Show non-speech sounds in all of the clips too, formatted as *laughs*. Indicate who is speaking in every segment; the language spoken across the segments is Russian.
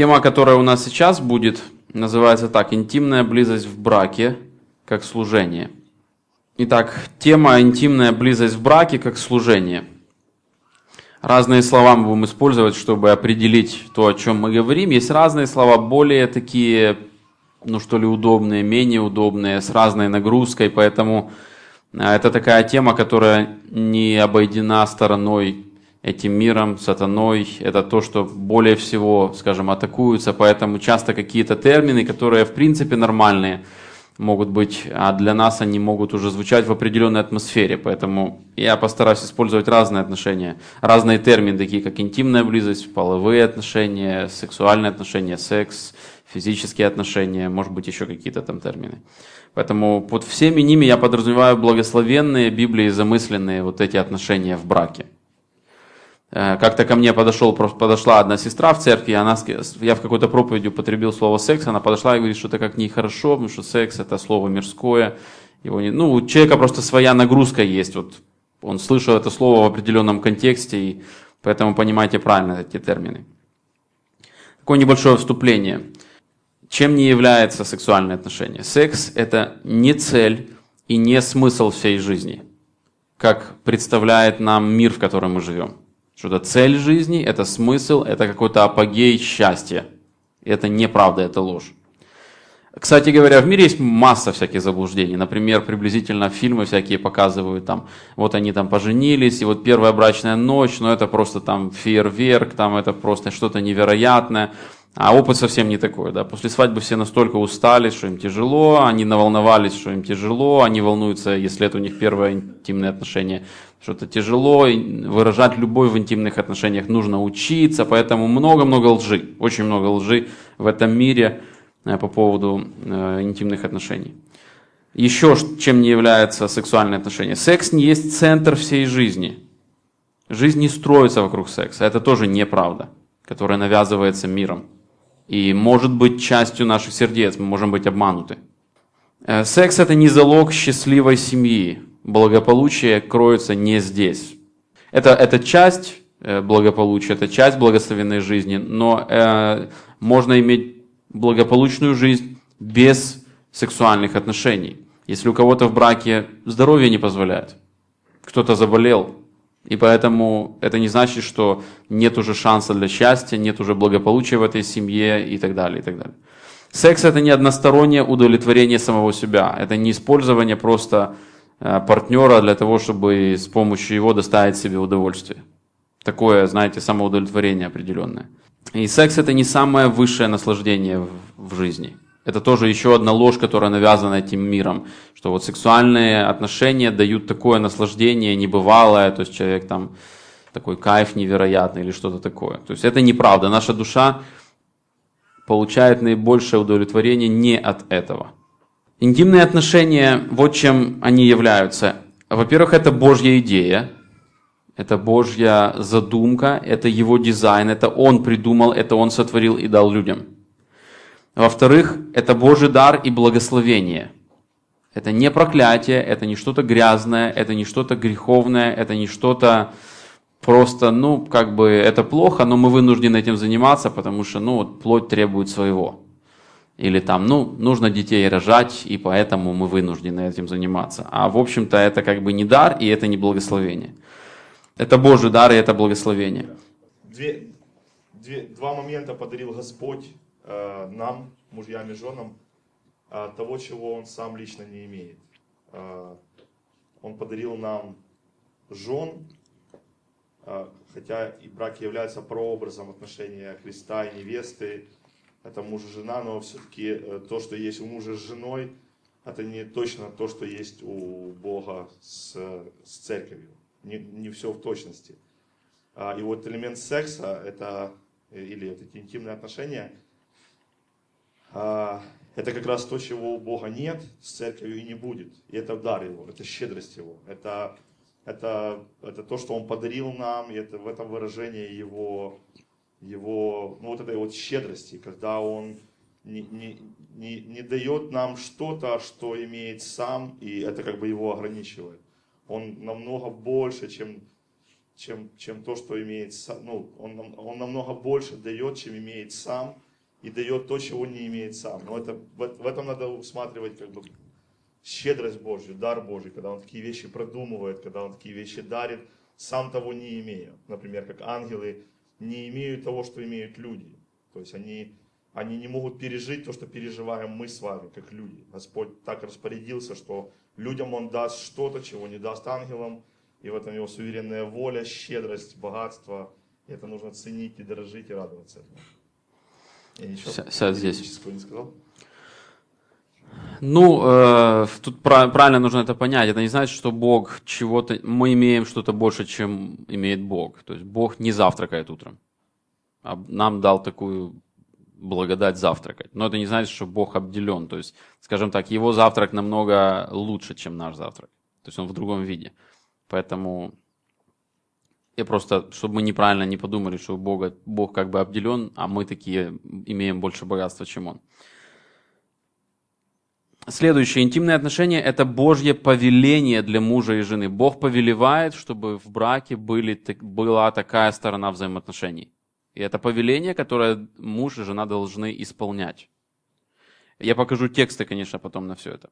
Speaker 1: Тема, которая у нас сейчас будет, называется так «Интимная близость в браке как служение». Итак, тема «Интимная близость в браке как служение». Разные слова мы будем использовать, чтобы определить то, о чем мы говорим. Есть разные слова, более такие, ну что ли, удобные, менее удобные, с разной нагрузкой, поэтому э, это такая тема, которая не обойдена стороной этим миром, сатаной. Это то, что более всего, скажем, атакуются, поэтому часто какие-то термины, которые в принципе нормальные, могут быть, а для нас они могут уже звучать в определенной атмосфере. Поэтому я постараюсь использовать разные отношения, разные термины, такие как интимная близость, половые отношения, сексуальные отношения, секс, физические отношения, может быть еще какие-то там термины. Поэтому под всеми ними я подразумеваю благословенные Библии замысленные вот эти отношения в браке. Э, как-то ко мне подошел, подошла одна сестра в церкви, она, я в какой-то проповеди употребил слово секс, она подошла и говорит, что это как нехорошо, потому что секс это слово мирское. Его не, ну, у человека просто своя нагрузка есть. Вот он слышал это слово в определенном контексте, и поэтому понимаете правильно эти термины. Такое небольшое вступление. Чем не является сексуальное отношение? Секс – это не цель и не смысл всей жизни, как представляет нам мир, в котором мы живем. Что это цель жизни, это смысл, это какой-то апогей счастья. И это неправда, это ложь. Кстати говоря, в мире есть масса всяких заблуждений. Например, приблизительно фильмы всякие показывают, там, вот они там поженились, и вот первая брачная ночь, но это просто там фейерверк, там это просто что-то невероятное. А опыт совсем не такой, да. После свадьбы все настолько устали, что им тяжело, они наволновались, что им тяжело, они волнуются, если это у них первое интимное отношение, что-то тяжело, выражать любовь в интимных отношениях нужно учиться, поэтому много-много лжи, очень много лжи в этом мире э, по поводу э, интимных отношений. Еще чем не является сексуальное отношение? Секс не есть центр всей жизни. Жизнь не строится вокруг секса, это тоже неправда, которая навязывается миром и может быть частью наших сердец, мы можем быть обмануты. Э, секс это не залог счастливой семьи, благополучие кроется не здесь. Это, это часть э, благополучия, это часть благословенной жизни, но э, можно иметь благополучную жизнь без сексуальных отношений. Если у кого-то в браке здоровье не позволяет, кто-то заболел, и поэтому это не значит, что нет уже шанса для счастья, нет уже благополучия в этой семье и так далее, и так далее. Секс это не одностороннее удовлетворение самого себя. Это не использование просто партнера для того, чтобы с помощью его доставить себе удовольствие. Такое, знаете, самоудовлетворение определенное. И секс это не самое высшее наслаждение в жизни. Это тоже еще одна ложь, которая навязана этим миром, что вот сексуальные отношения дают такое наслаждение небывалое, то есть человек там такой кайф невероятный или что-то такое. То есть это неправда. Наша душа получает наибольшее удовлетворение не от этого. Интимные отношения, вот чем они являются. Во-первых, это Божья идея, это Божья задумка, это Его дизайн, это Он придумал, это Он сотворил и дал людям. Во-вторых, это Божий дар и благословение. Это не проклятие, это не что-то грязное, это не что-то греховное, это не что-то просто, ну, как бы это плохо, но мы вынуждены этим заниматься, потому что, ну, вот плоть требует своего. Или там, ну, нужно детей рожать, и поэтому мы вынуждены этим заниматься. А в общем-то это как бы не дар, и это не благословение. Это Божий дар, и это благословение.
Speaker 2: Две, две, два момента подарил Господь Э, нам, мужьям и женам, э, того, чего он сам лично не имеет. Э, он подарил нам жен, хотя и брак является прообразом отношения Христа и невесты, это муж и жена, но все-таки то, что есть у мужа с женой, это не точно то, что есть у Бога с, с церковью. Не, не все в точности. И вот элемент секса, это, или вот эти интимные отношения – а, это как раз то, чего у Бога нет, с церковью и не будет. И это дар Его, это щедрость Его, это, это, это то, что Он подарил нам, и это в этом выражение Его, его ну, вот этой вот щедрости, когда Он не, не, не, не дает нам что-то, что имеет сам, и это как бы Его ограничивает. Он намного больше, чем, чем, чем то, что имеет сам. Ну, он, он намного больше дает, чем имеет сам, и дает то, чего не имеет сам. Но это, в, этом надо усматривать как бы щедрость Божью, дар Божий, когда Он такие вещи продумывает, когда Он такие вещи дарит, сам того не имея. Например, как ангелы не имеют того, что имеют люди. То есть они, они не могут пережить то, что переживаем мы с вами, как люди. Господь так распорядился, что людям Он даст что-то, чего не даст ангелам, и в этом Его суверенная воля, щедрость, богатство. И это нужно ценить и дорожить и радоваться этому. Я ничего
Speaker 1: Сядь здесь.
Speaker 2: не сказал?
Speaker 1: Ну, э, тут правильно нужно это понять. Это не значит, что Бог чего-то, мы имеем что-то больше, чем имеет Бог. То есть Бог не завтракает утром. А нам дал такую благодать завтракать. Но это не значит, что Бог обделен. То есть, скажем так, его завтрак намного лучше, чем наш завтрак. То есть он в другом виде. Поэтому я просто, чтобы мы неправильно не подумали, что Бога, Бог как бы обделен, а мы такие имеем больше богатства, чем Он. Следующее. Интимные отношения – это Божье повеление для мужа и жены. Бог повелевает, чтобы в браке были, была такая сторона взаимоотношений. И это повеление, которое муж и жена должны исполнять. Я покажу тексты, конечно, потом на все это.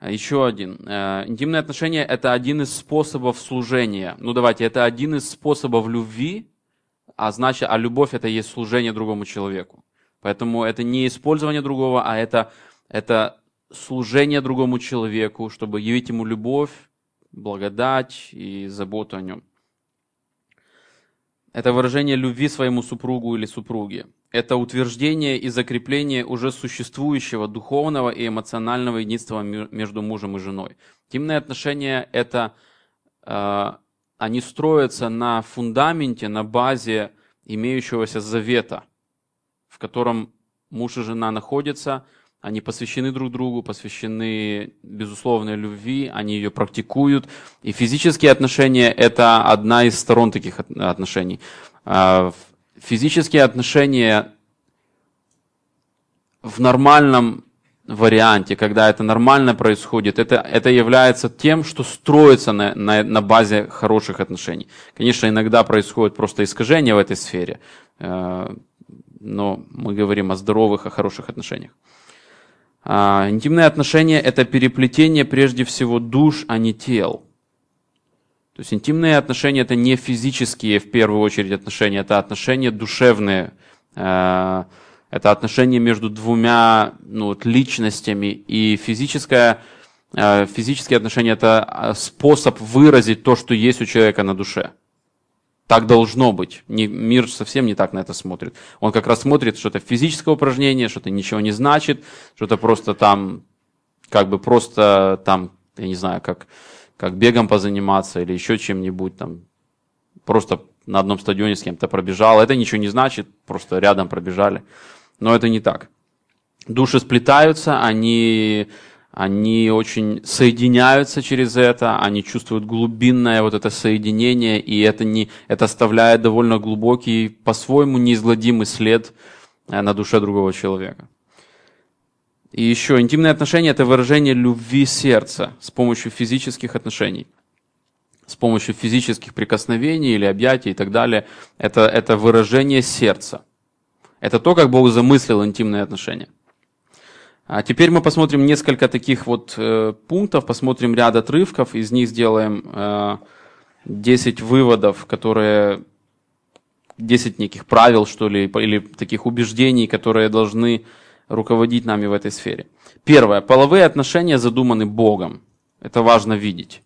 Speaker 1: Еще один. Э, интимные отношения – это один из способов служения. Ну давайте, это один из способов любви, а значит, а любовь – это есть служение другому человеку. Поэтому это не использование другого, а это, это служение другому человеку, чтобы явить ему любовь, благодать и заботу о нем. Это выражение любви своему супругу или супруге. Это утверждение и закрепление уже существующего духовного и эмоционального единства между мужем и женой. Интимные отношения – это э, они строятся на фундаменте, на базе имеющегося завета, в котором муж и жена находятся – они посвящены друг другу, посвящены безусловной любви, они ее практикуют. И физические отношения – это одна из сторон таких отношений. А, физические отношения в нормальном варианте, когда это нормально происходит, это, это является тем, что строится на, на, на базе хороших отношений. Конечно, иногда происходит просто искажение в этой сфере, э, но мы говорим о здоровых, о хороших отношениях. А, интимные отношения – это переплетение прежде всего душ, а не тел. То есть интимные отношения – это не физические, в первую очередь, отношения, это отношения душевные. А, это отношения между двумя ну, вот, личностями. И физическое, а, физические отношения – это способ выразить то, что есть у человека на душе. Так должно быть. Не, мир совсем не так на это смотрит. Он как раз смотрит, что это физическое упражнение, что это ничего не значит, что это просто там, как бы просто там, я не знаю, как, как бегом позаниматься или еще чем-нибудь там. Просто на одном стадионе с кем-то пробежал. Это ничего не значит, просто рядом пробежали. Но это не так. Души сплетаются, они они очень соединяются через это, они чувствуют глубинное вот это соединение, и это, не, это оставляет довольно глубокий, по-своему неизгладимый след э, на душе другого человека. И еще, интимные отношения – это выражение любви сердца с помощью физических отношений, с помощью физических прикосновений или объятий и так далее. Это, это выражение сердца. Это то, как Бог замыслил интимные отношения. А теперь мы посмотрим несколько таких вот э, пунктов, посмотрим ряд отрывков, из них сделаем э, 10 выводов, которые 10 неких правил, что ли, или таких убеждений, которые должны руководить нами в этой сфере. Первое. Половые отношения задуманы Богом. Это важно видеть.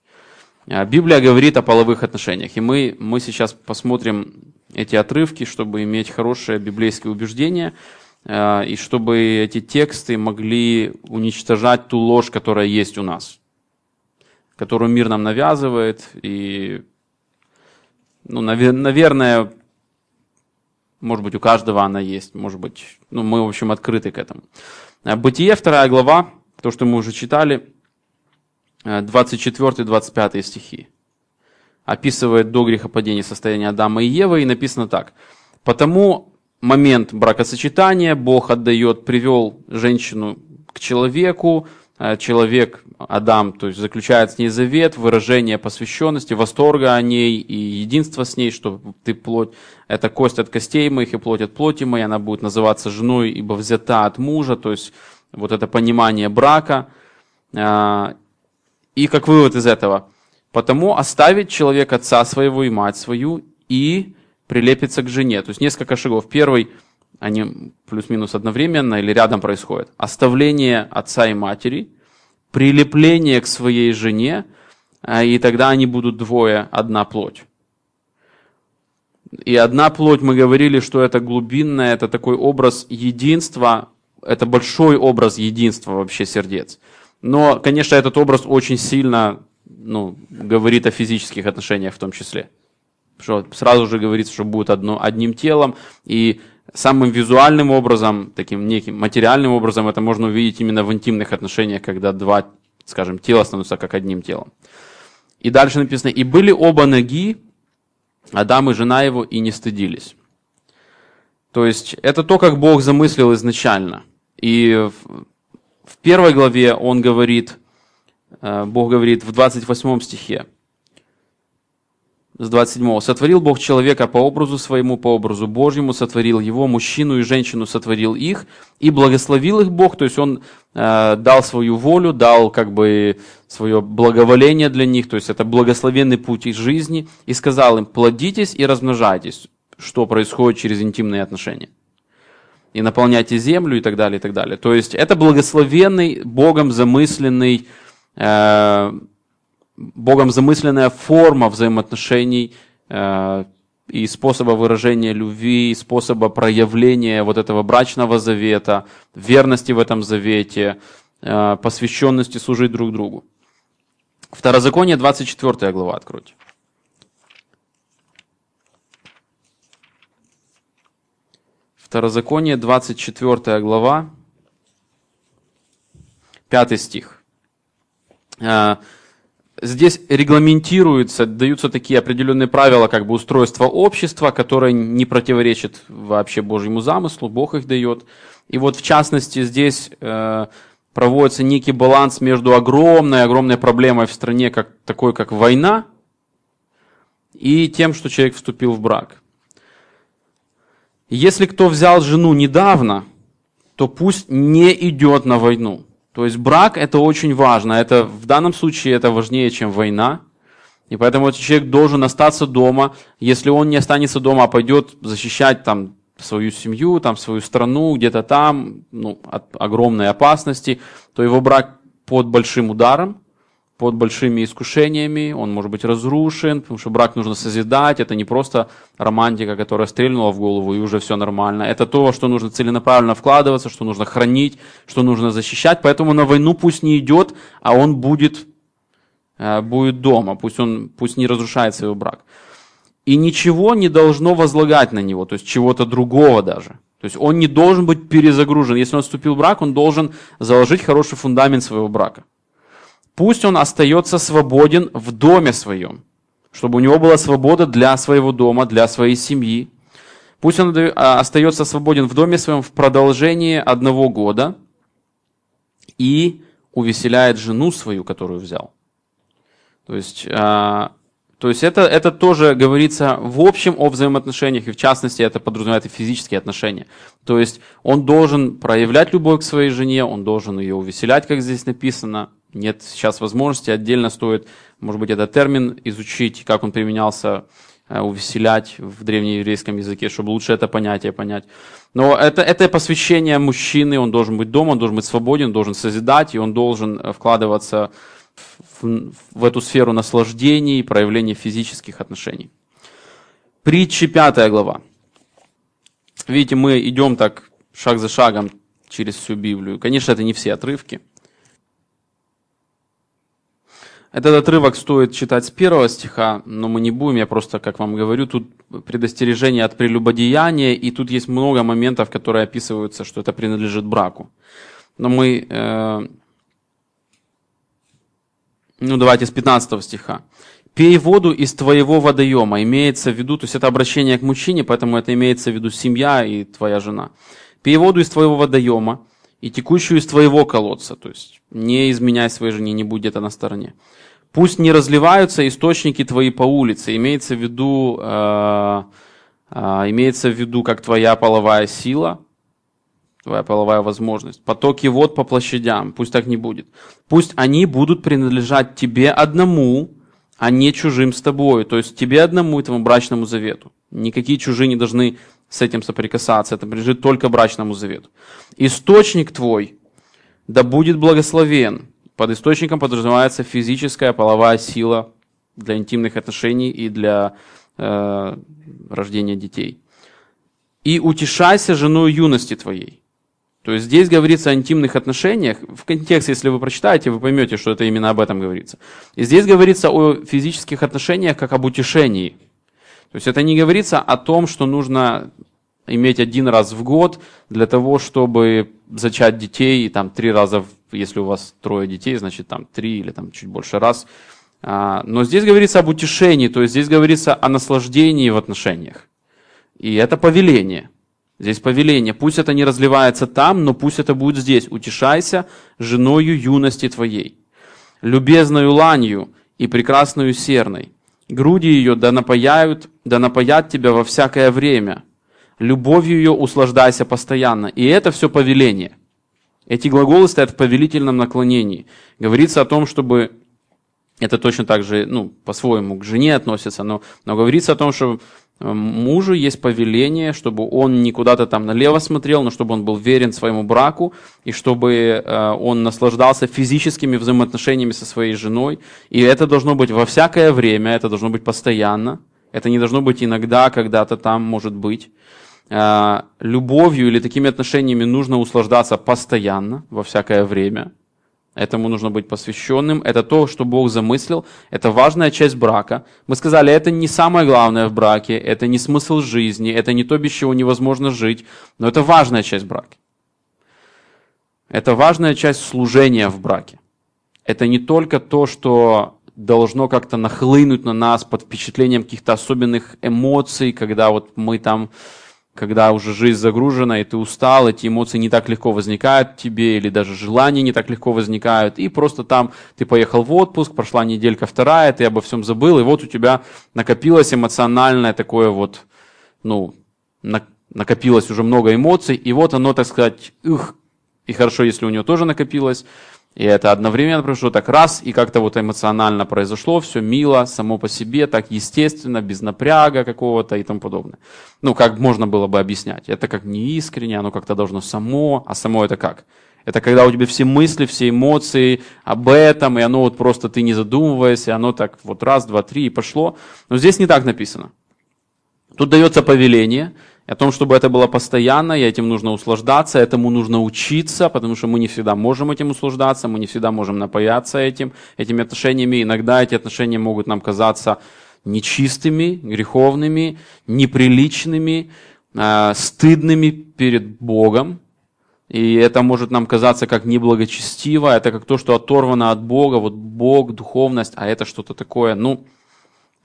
Speaker 1: А Библия говорит о половых отношениях, и мы, мы сейчас посмотрим эти отрывки, чтобы иметь хорошее библейское убеждение – и чтобы эти тексты могли уничтожать ту ложь, которая есть у нас, которую мир нам навязывает. И, ну, наверное, может быть, у каждого она есть, может быть, ну, мы, в общем, открыты к этому. Э, Бытие, вторая глава, то, что мы уже читали, 24-25 э, стихи, описывает до грехопадения состояние Адама и Евы, и написано так. «Потому момент бракосочетания. Бог отдает, привел женщину к человеку, э, человек, Адам, то есть заключает с ней завет, выражение посвященности, восторга о ней и единства с ней, что ты плоть, это кость от костей моих и плоть от плоти моей, она будет называться женой, ибо взята от мужа, то есть вот это понимание брака. Э, и как вывод из этого, потому оставить человек отца своего и мать свою и прилепится к жене. То есть несколько шагов. Первый, они плюс-минус одновременно или рядом происходят. Оставление отца и матери, прилепление к своей жене, а, и тогда они будут двое, одна плоть. И одна плоть, мы говорили, что это глубинное, это такой образ единства, это большой образ единства вообще сердец. Но, конечно, этот образ очень сильно ну, говорит о физических отношениях в том числе. Что сразу же говорится, что будет одно, одним телом. И самым визуальным образом, таким неким материальным образом, это можно увидеть именно в интимных отношениях, когда два, скажем, тела становятся как одним телом. И дальше написано, и были оба ноги, Адам и жена его, и не стыдились. То есть это то, как Бог замыслил изначально. И в первой главе он говорит, э, Бог говорит в 28 стихе, с 27. «Сотворил Бог человека по образу своему, по образу Божьему, сотворил его, мужчину и женщину сотворил их, и благословил их Бог, то есть Он э, дал свою волю, дал как бы свое благоволение для них, то есть это благословенный путь их жизни, и сказал им, плодитесь и размножайтесь, что происходит через интимные отношения и наполняйте землю и так далее, и так далее. То есть это благословенный, Богом замысленный, э, Богом замысленная форма взаимоотношений э, и способа выражения любви, и способа проявления вот этого брачного завета, верности в этом завете, э, посвященности служить друг другу. Второзаконие, 24 глава, откройте. Второзаконие, 24 глава, 5 стих. Здесь регламентируются, даются такие определенные правила как бы устройства общества, которые не противоречат вообще Божьему замыслу, Бог их дает. И вот в частности здесь э, проводится некий баланс между огромной, огромной проблемой в стране, как, такой как война, и тем, что человек вступил в брак. Если кто взял жену недавно, то пусть не идет на войну. То есть брак это очень важно. Это, в данном случае это важнее, чем война. И поэтому этот человек должен остаться дома. Если он не останется дома, а пойдет защищать там свою семью, там, свою страну, где-то там, ну, от огромной опасности, то его брак под большим ударом под большими искушениями, он может быть разрушен, потому что брак нужно созидать, это не просто романтика, которая стрельнула в голову и уже все нормально, это то, что нужно целенаправленно вкладываться, что нужно хранить, что нужно защищать, поэтому на войну пусть не идет, а он будет, э, будет дома, пусть, он, пусть не разрушает свой брак. И ничего не должно возлагать на него, то есть чего-то другого даже. То есть он не должен быть перезагружен. Если он вступил в брак, он должен заложить хороший фундамент своего брака. Пусть он остается свободен в доме своем, чтобы у него была свобода для своего дома, для своей семьи. Пусть он а, остается свободен в доме своем в продолжении одного года и увеселяет жену свою, которую взял. То есть, а, то есть это, это тоже говорится в общем о взаимоотношениях, и в частности это подразумевает и физические отношения. То есть он должен проявлять любовь к своей жене, он должен ее увеселять, как здесь написано, нет сейчас возможности, отдельно стоит, может быть, этот термин изучить, как он применялся, э, увеселять в древнееврейском языке, чтобы лучше это понятие понять. Но это, это посвящение мужчины, он должен быть дома, он должен быть свободен, должен созидать, и он должен э, вкладываться в, в эту сферу наслаждений проявления физических отношений. Притчи 5 глава. Видите, мы идем так шаг за шагом через всю Библию. Конечно, это не все отрывки. Этот отрывок стоит читать с первого стиха, но мы не будем, я просто, как вам говорю, тут предостережение от прелюбодеяния, и тут есть много моментов, которые описываются, что это принадлежит браку. Но мы, э, ну давайте с 15 стиха. «Пей воду из твоего водоема», имеется в виду, то есть это обращение к мужчине, поэтому это имеется в виду семья и твоя жена. «Пей воду из твоего водоема, и текущую из твоего колодца. То есть не изменяй своей жене, не будь где-то на стороне. Пусть не разливаются источники твои по улице. Имеется в виду, э, э, имеется в виду как твоя половая сила, твоя половая возможность. Потоки вод по площадям. Пусть так не будет. Пусть они будут принадлежать тебе одному, а не чужим с тобой. То есть тебе одному, этому брачному завету. Никакие чужие не должны с этим соприкасаться. Это принадлежит только брачному завету. Источник твой да будет благословен. Под источником подразумевается физическая половая сила для интимных отношений и для э, рождения детей. И утешайся женой юности твоей. То есть здесь говорится о интимных отношениях. В контексте, если вы прочитаете, вы поймете, что это именно об этом говорится. И здесь говорится о физических отношениях как об утешении. То есть это не говорится о том, что нужно иметь один раз в год для того, чтобы зачать детей, и там три раза, если у вас трое детей, значит там три или там чуть больше раз. А, но здесь говорится об утешении, то есть здесь говорится о наслаждении в отношениях. И это повеление. Здесь повеление. Пусть это не разливается там, но пусть это будет здесь. Утешайся женою юности твоей, любезною ланью и прекрасною серной. Груди ее да напаяют, да напаят тебя во всякое время – любовью ее услаждайся постоянно. И это все повеление. Эти глаголы стоят в повелительном наклонении. Говорится о том, чтобы это точно так же, ну, по-своему к жене относится, но, но говорится о том, что э, мужу есть повеление, чтобы он не куда-то там налево смотрел, но чтобы он был верен своему браку, и чтобы э, он наслаждался физическими взаимоотношениями со своей женой. И это должно быть во всякое время, это должно быть постоянно. Это не должно быть иногда, когда-то там может быть. Э, любовью или такими отношениями нужно услаждаться постоянно, во всякое время. Этому нужно быть посвященным. Это то, что Бог замыслил. Это важная часть брака. Мы сказали, это не самое главное в браке, это не смысл жизни, это не то, без чего невозможно жить, но это важная часть брака. Это важная часть служения в браке. Это не только то, что должно как-то нахлынуть на нас под впечатлением каких-то особенных эмоций, когда вот мы там когда уже жизнь загружена, и ты устал, эти эмоции не так легко возникают тебе, или даже желания не так легко возникают, и просто там ты поехал в отпуск, прошла неделька вторая, ты обо всем забыл, и вот у тебя накопилось эмоциональное такое вот, ну, накопилось уже много эмоций, и вот оно, так сказать, их, и хорошо, если у него тоже накопилось, и это одновременно произошло так раз, и как-то вот эмоционально произошло, все мило, само по себе, так естественно, без напряга какого-то и тому подобное. Ну, как можно было бы объяснять? Это как не искренне, оно как-то должно само, а само это как? Это когда у тебя все мысли, все эмоции об этом, и оно вот просто ты не задумываясь, и оно так вот раз, два, три и пошло. Но здесь не так написано. Тут дается повеление, о том, чтобы это было постоянно, и этим нужно услаждаться, этому нужно учиться, потому что мы не всегда можем этим услаждаться, мы не всегда можем напаяться этим, этими отношениями. Иногда эти отношения могут нам казаться нечистыми, греховными, неприличными, э, стыдными перед Богом. И это может нам казаться как неблагочестиво, это как то, что оторвано от Бога, вот Бог, духовность, а это что-то такое, ну,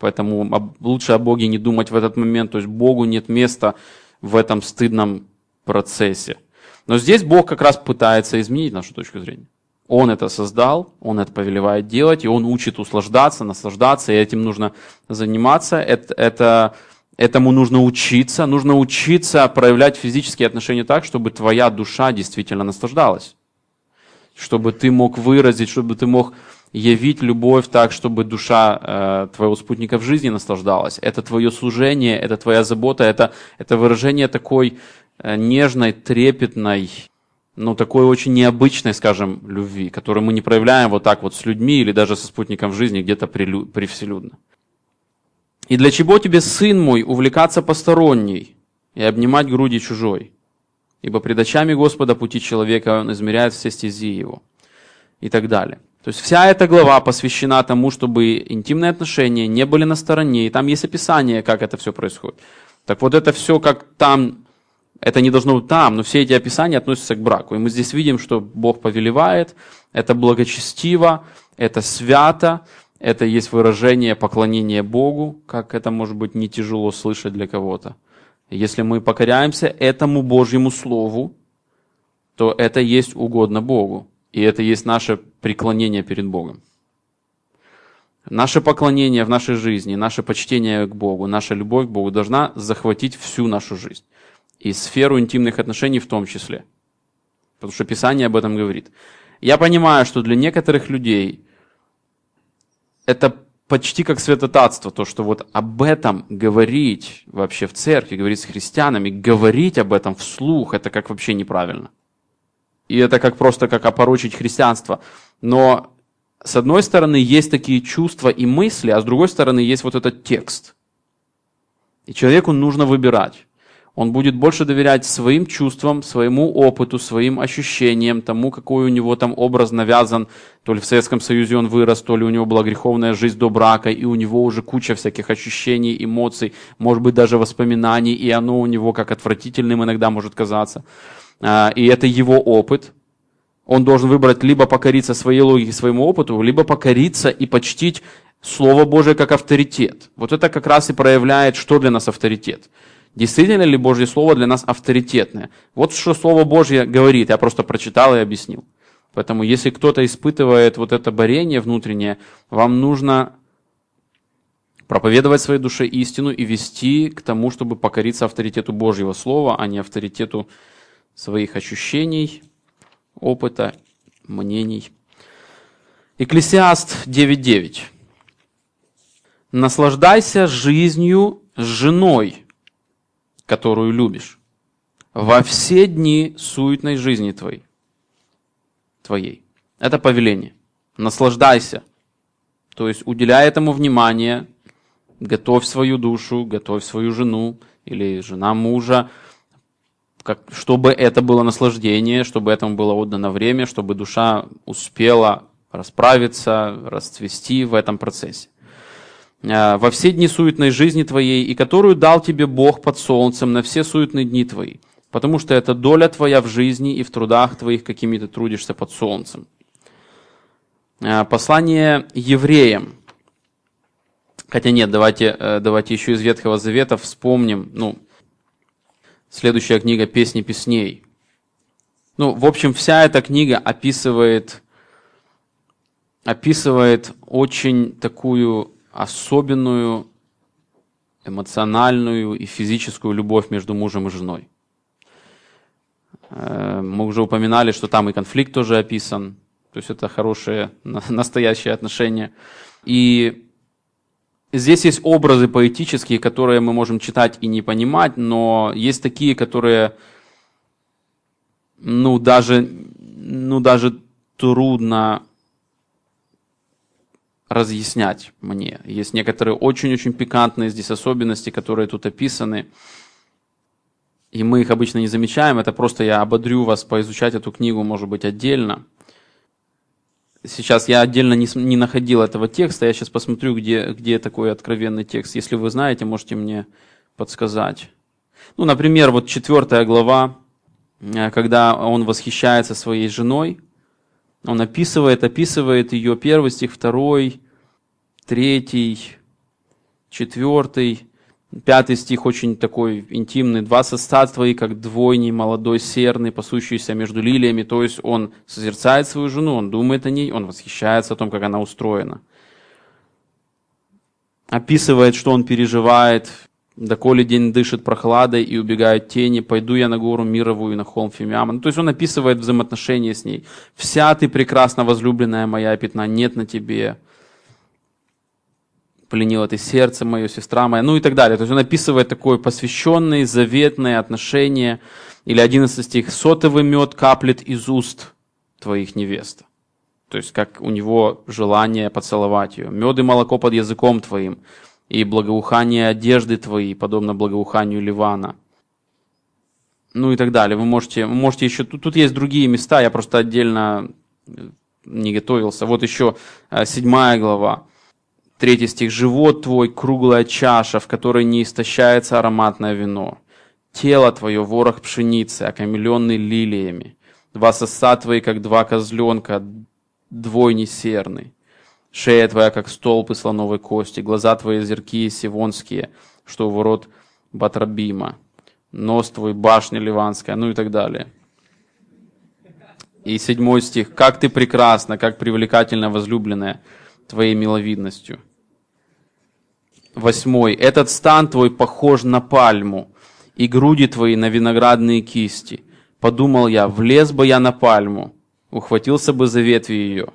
Speaker 1: Поэтому лучше о Боге не думать в этот момент. То есть Богу нет места в этом стыдном процессе. Но здесь Бог как раз пытается изменить нашу точку зрения. Он это создал, Он это повелевает делать, и Он учит услаждаться, наслаждаться, и этим нужно заниматься. Это, это, этому нужно учиться. Нужно учиться проявлять физические отношения так, чтобы твоя душа действительно наслаждалась. Чтобы ты мог выразить, чтобы ты мог явить любовь так, чтобы душа э, твоего спутника в жизни наслаждалась. Это твое служение, это твоя забота, это, это выражение такой э, нежной, трепетной, ну, такой очень необычной, скажем, любви, которую мы не проявляем вот так вот с людьми или даже со спутником в жизни где-то при, привселюдно. И для чего тебе, сын мой, увлекаться посторонней и обнимать груди чужой? Ибо пред очами Господа пути человека он измеряет все стези его. И так далее. То есть вся эта глава посвящена тому, чтобы интимные отношения не были на стороне, и там есть описание, как это все происходит. Так вот это все как там, это не должно быть там, но все эти описания относятся к браку. И мы здесь видим, что Бог повелевает, это благочестиво, это свято, это есть выражение поклонения Богу, как это может быть не тяжело слышать для кого-то. Если мы покоряемся этому Божьему Слову, то это есть угодно Богу. И это есть наше преклонение перед Богом. Наше поклонение в нашей жизни, наше почтение к Богу, наша любовь к Богу должна захватить всю нашу жизнь. И сферу интимных отношений в том числе. Потому что Писание об этом говорит. Я понимаю, что для некоторых людей это почти как святотатство, то, что вот об этом говорить вообще в церкви, говорить с христианами, говорить об этом вслух, это как вообще неправильно. И это как просто как опорочить христианство. Но с одной стороны есть такие чувства и мысли, а с другой стороны есть вот этот текст. И человеку нужно выбирать. Он будет больше доверять своим чувствам, своему опыту, своим ощущениям, тому, какой у него там образ навязан. То ли в Советском Союзе он вырос, то ли у него была греховная жизнь до брака, и у него уже куча всяких ощущений, эмоций, может быть даже воспоминаний, и оно у него как отвратительным иногда может казаться. А, и это его опыт. Он должен выбрать либо покориться своей логике, своему опыту, либо покориться и почтить Слово Божие как авторитет. Вот это как раз и проявляет, что для нас авторитет. Действительно ли Божье Слово для нас авторитетное? Вот что Слово Божье говорит, я просто прочитал и объяснил. Поэтому если кто-то испытывает вот это борение внутреннее, вам нужно проповедовать своей душе истину и вести к тому, чтобы покориться авторитету Божьего Слова, а не авторитету своих ощущений, опыта, мнений. Экклесиаст 9.9. Наслаждайся жизнью с женой, которую любишь, во все дни суетной жизни твоей. твоей. Это повеление. Наслаждайся. То есть уделяй этому внимание, готовь свою душу, готовь свою жену или жена мужа, как, чтобы это было наслаждение, чтобы этому было отдано время, чтобы душа успела расправиться, расцвести в этом процессе. Э, во все дни суетной жизни твоей, и которую дал тебе Бог под солнцем на все суетные дни твои, потому что это доля твоя в жизни и в трудах твоих, какими ты трудишься под солнцем. Э, послание евреям. Хотя нет, давайте, э, давайте еще из Ветхого Завета вспомним, ну, следующая книга «Песни песней». Ну, в общем, вся эта книга описывает, описывает очень такую особенную эмоциональную и физическую любовь между мужем и женой. Э, мы уже упоминали, что там и конфликт тоже описан, то есть это хорошие, *laughs* настоящие отношения. И здесь есть образы поэтические, которые мы можем читать и не понимать, но есть такие, которые, ну, даже, ну, даже трудно разъяснять мне. Есть некоторые очень-очень пикантные здесь особенности, которые тут описаны. И мы их обычно не замечаем. Это просто я ободрю вас поизучать эту книгу, может быть, отдельно. Сейчас я отдельно не, не находил этого текста. Я сейчас посмотрю, где, где такой откровенный текст. Если вы знаете, можете мне подсказать. Ну, например, вот четвертая глава, э, когда он восхищается своей женой – он описывает, описывает ее первый стих, второй, третий, четвертый, пятый стих очень такой интимный. Два соста твои, как двойний, молодой, серный, пасущийся между лилиями. То есть он созерцает свою жену, он думает о ней, он восхищается о том, как она устроена. Описывает, что он переживает, Доколе день дышит прохладой и убегают тени, пойду я на гору мировую, на холм Фимиама. Ну, то есть он описывает взаимоотношения с ней. Вся ты прекрасно возлюбленная моя, пятна нет на тебе. Пленила ты сердце мое, сестра моя, ну и так далее. То есть он описывает такое посвященные, заветные отношения. Или 11 стих. Сотовый мед каплет из уст твоих невест. То есть как у него желание поцеловать ее. Мед и молоко под языком твоим и благоухание одежды твоей, подобно благоуханию Ливана. Ну и так далее. Вы можете, вы можете еще... Тут, тут есть другие места, я просто отдельно э, не готовился. Вот еще э, седьмая глава. Третий стих. «Живот твой – круглая чаша, в которой не истощается ароматное вино. Тело твое – ворох пшеницы, окамеленный лилиями. Два соса твои, как два козленка, двойни серный. Шея твоя, как столб из слоновой кости, глаза твои зерки сивонские, что у ворот Батрабима, нос твой башня ливанская, ну и так далее. И седьмой стих. «Как ты прекрасна, как привлекательна возлюбленная твоей миловидностью». Восьмой. «Этот стан твой похож на пальму, и груди твои на виноградные кисти. Подумал я, влез бы я на пальму, ухватился бы за ветви ее,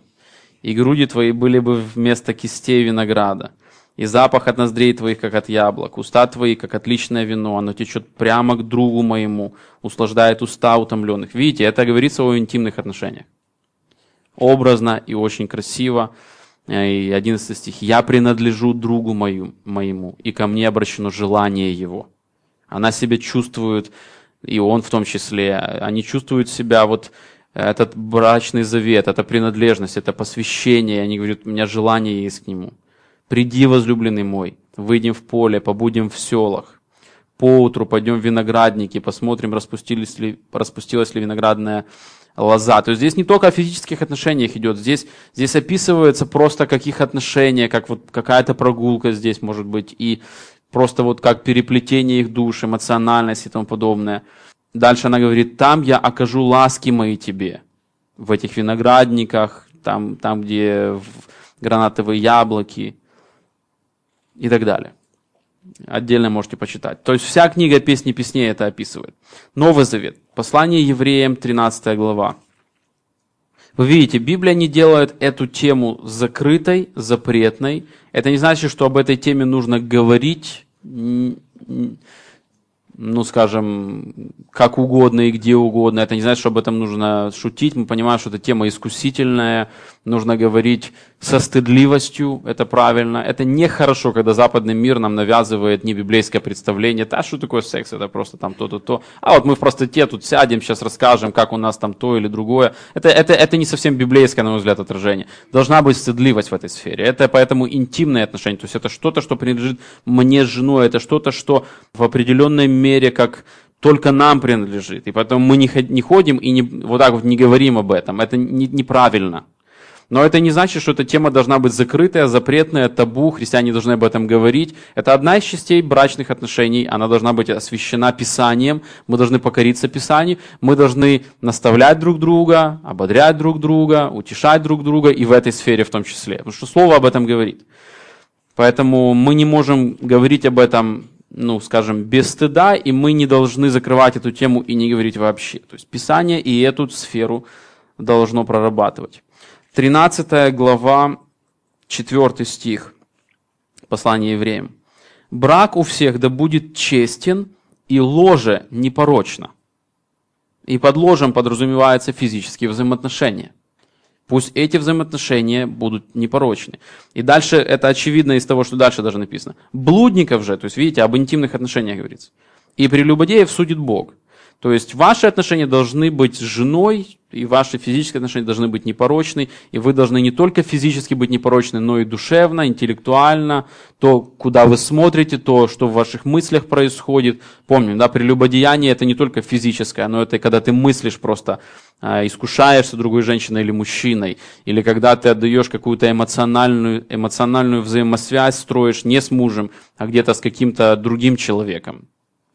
Speaker 1: и груди твои были бы вместо кистей винограда, и запах от ноздрей твоих, как от яблок, уста твои, как отличное вино, оно течет прямо к другу моему, услаждает уста утомленных. Видите, это говорится о интимных отношениях. Образно и очень красиво. И 11 стих. «Я принадлежу другу мою, моему, и ко мне обращено желание его». Она себя чувствует, и он в том числе, они чувствуют себя вот этот брачный завет, это принадлежность, это посвящение. Они говорят, у меня желание есть к нему. Приди, возлюбленный мой, выйдем в поле, побудем в селах. Поутру пойдем в виноградники, посмотрим, распустились ли, распустилась ли виноградная лоза. То есть здесь не только о физических отношениях идет, здесь, здесь описывается просто каких отношения, как вот какая-то прогулка здесь может быть, и просто вот как переплетение их душ, эмоциональность и тому подобное. Дальше она говорит, там я окажу ласки мои тебе, в этих виноградниках, там, там где гранатовые яблоки и так далее. Отдельно можете почитать. То есть вся книга «Песни песней» это описывает. Новый Завет. Послание евреям, 13 глава. Вы видите, Библия не делает эту тему закрытой, запретной. Это не значит, что об этой теме нужно говорить ну, скажем, как угодно и где угодно. Это не значит, что об этом нужно шутить. Мы понимаем, что это тема искусительная, нужно говорить со стыдливостью, это правильно. Это нехорошо, когда западный мир нам навязывает не библейское представление. Да, что такое секс? Это просто там то-то, то. А вот мы просто те тут сядем, сейчас расскажем, как у нас там то или другое. Это, это, это не совсем библейское, на мой взгляд, отражение. Должна быть стыдливость в этой сфере. Это поэтому интимные отношения. То есть это что-то, что принадлежит мне с женой, это что-то, что в определенной мере как только нам принадлежит. И поэтому мы не ходим и не, вот так вот не говорим об этом. Это не, неправильно. Но это не значит, что эта тема должна быть закрытая, запретная, табу, христиане должны об этом говорить. Это одна из частей брачных отношений, она должна быть освящена Писанием, мы должны покориться Писанию, мы должны наставлять друг друга, ободрять друг друга, утешать друг друга, и в этой сфере в том числе, потому что Слово об этом говорит. Поэтому мы не можем говорить об этом ну, скажем, без стыда, и мы не должны закрывать эту тему и не говорить вообще. То есть Писание и эту сферу должно прорабатывать. 13 глава, 4 стих, послание евреям. «Брак у всех да будет честен, и ложе непорочно». И под ложем подразумеваются физические взаимоотношения. Пусть эти взаимоотношения будут непорочны. И дальше, это очевидно из того, что дальше даже написано. Блудников же, то есть видите, об интимных отношениях говорится. И прелюбодеев судит Бог. То есть ваши отношения должны быть с женой, и ваши физические отношения должны быть непорочны, и вы должны не только физически быть непорочны, но и душевно, интеллектуально, то, куда вы смотрите, то, что в ваших мыслях происходит. Помним, да, прелюбодеяние это не только физическое, но это когда ты мыслишь просто, э, искушаешься другой женщиной или мужчиной, или когда ты отдаешь какую-то эмоциональную, эмоциональную взаимосвязь, строишь не с мужем, а где-то с каким-то другим человеком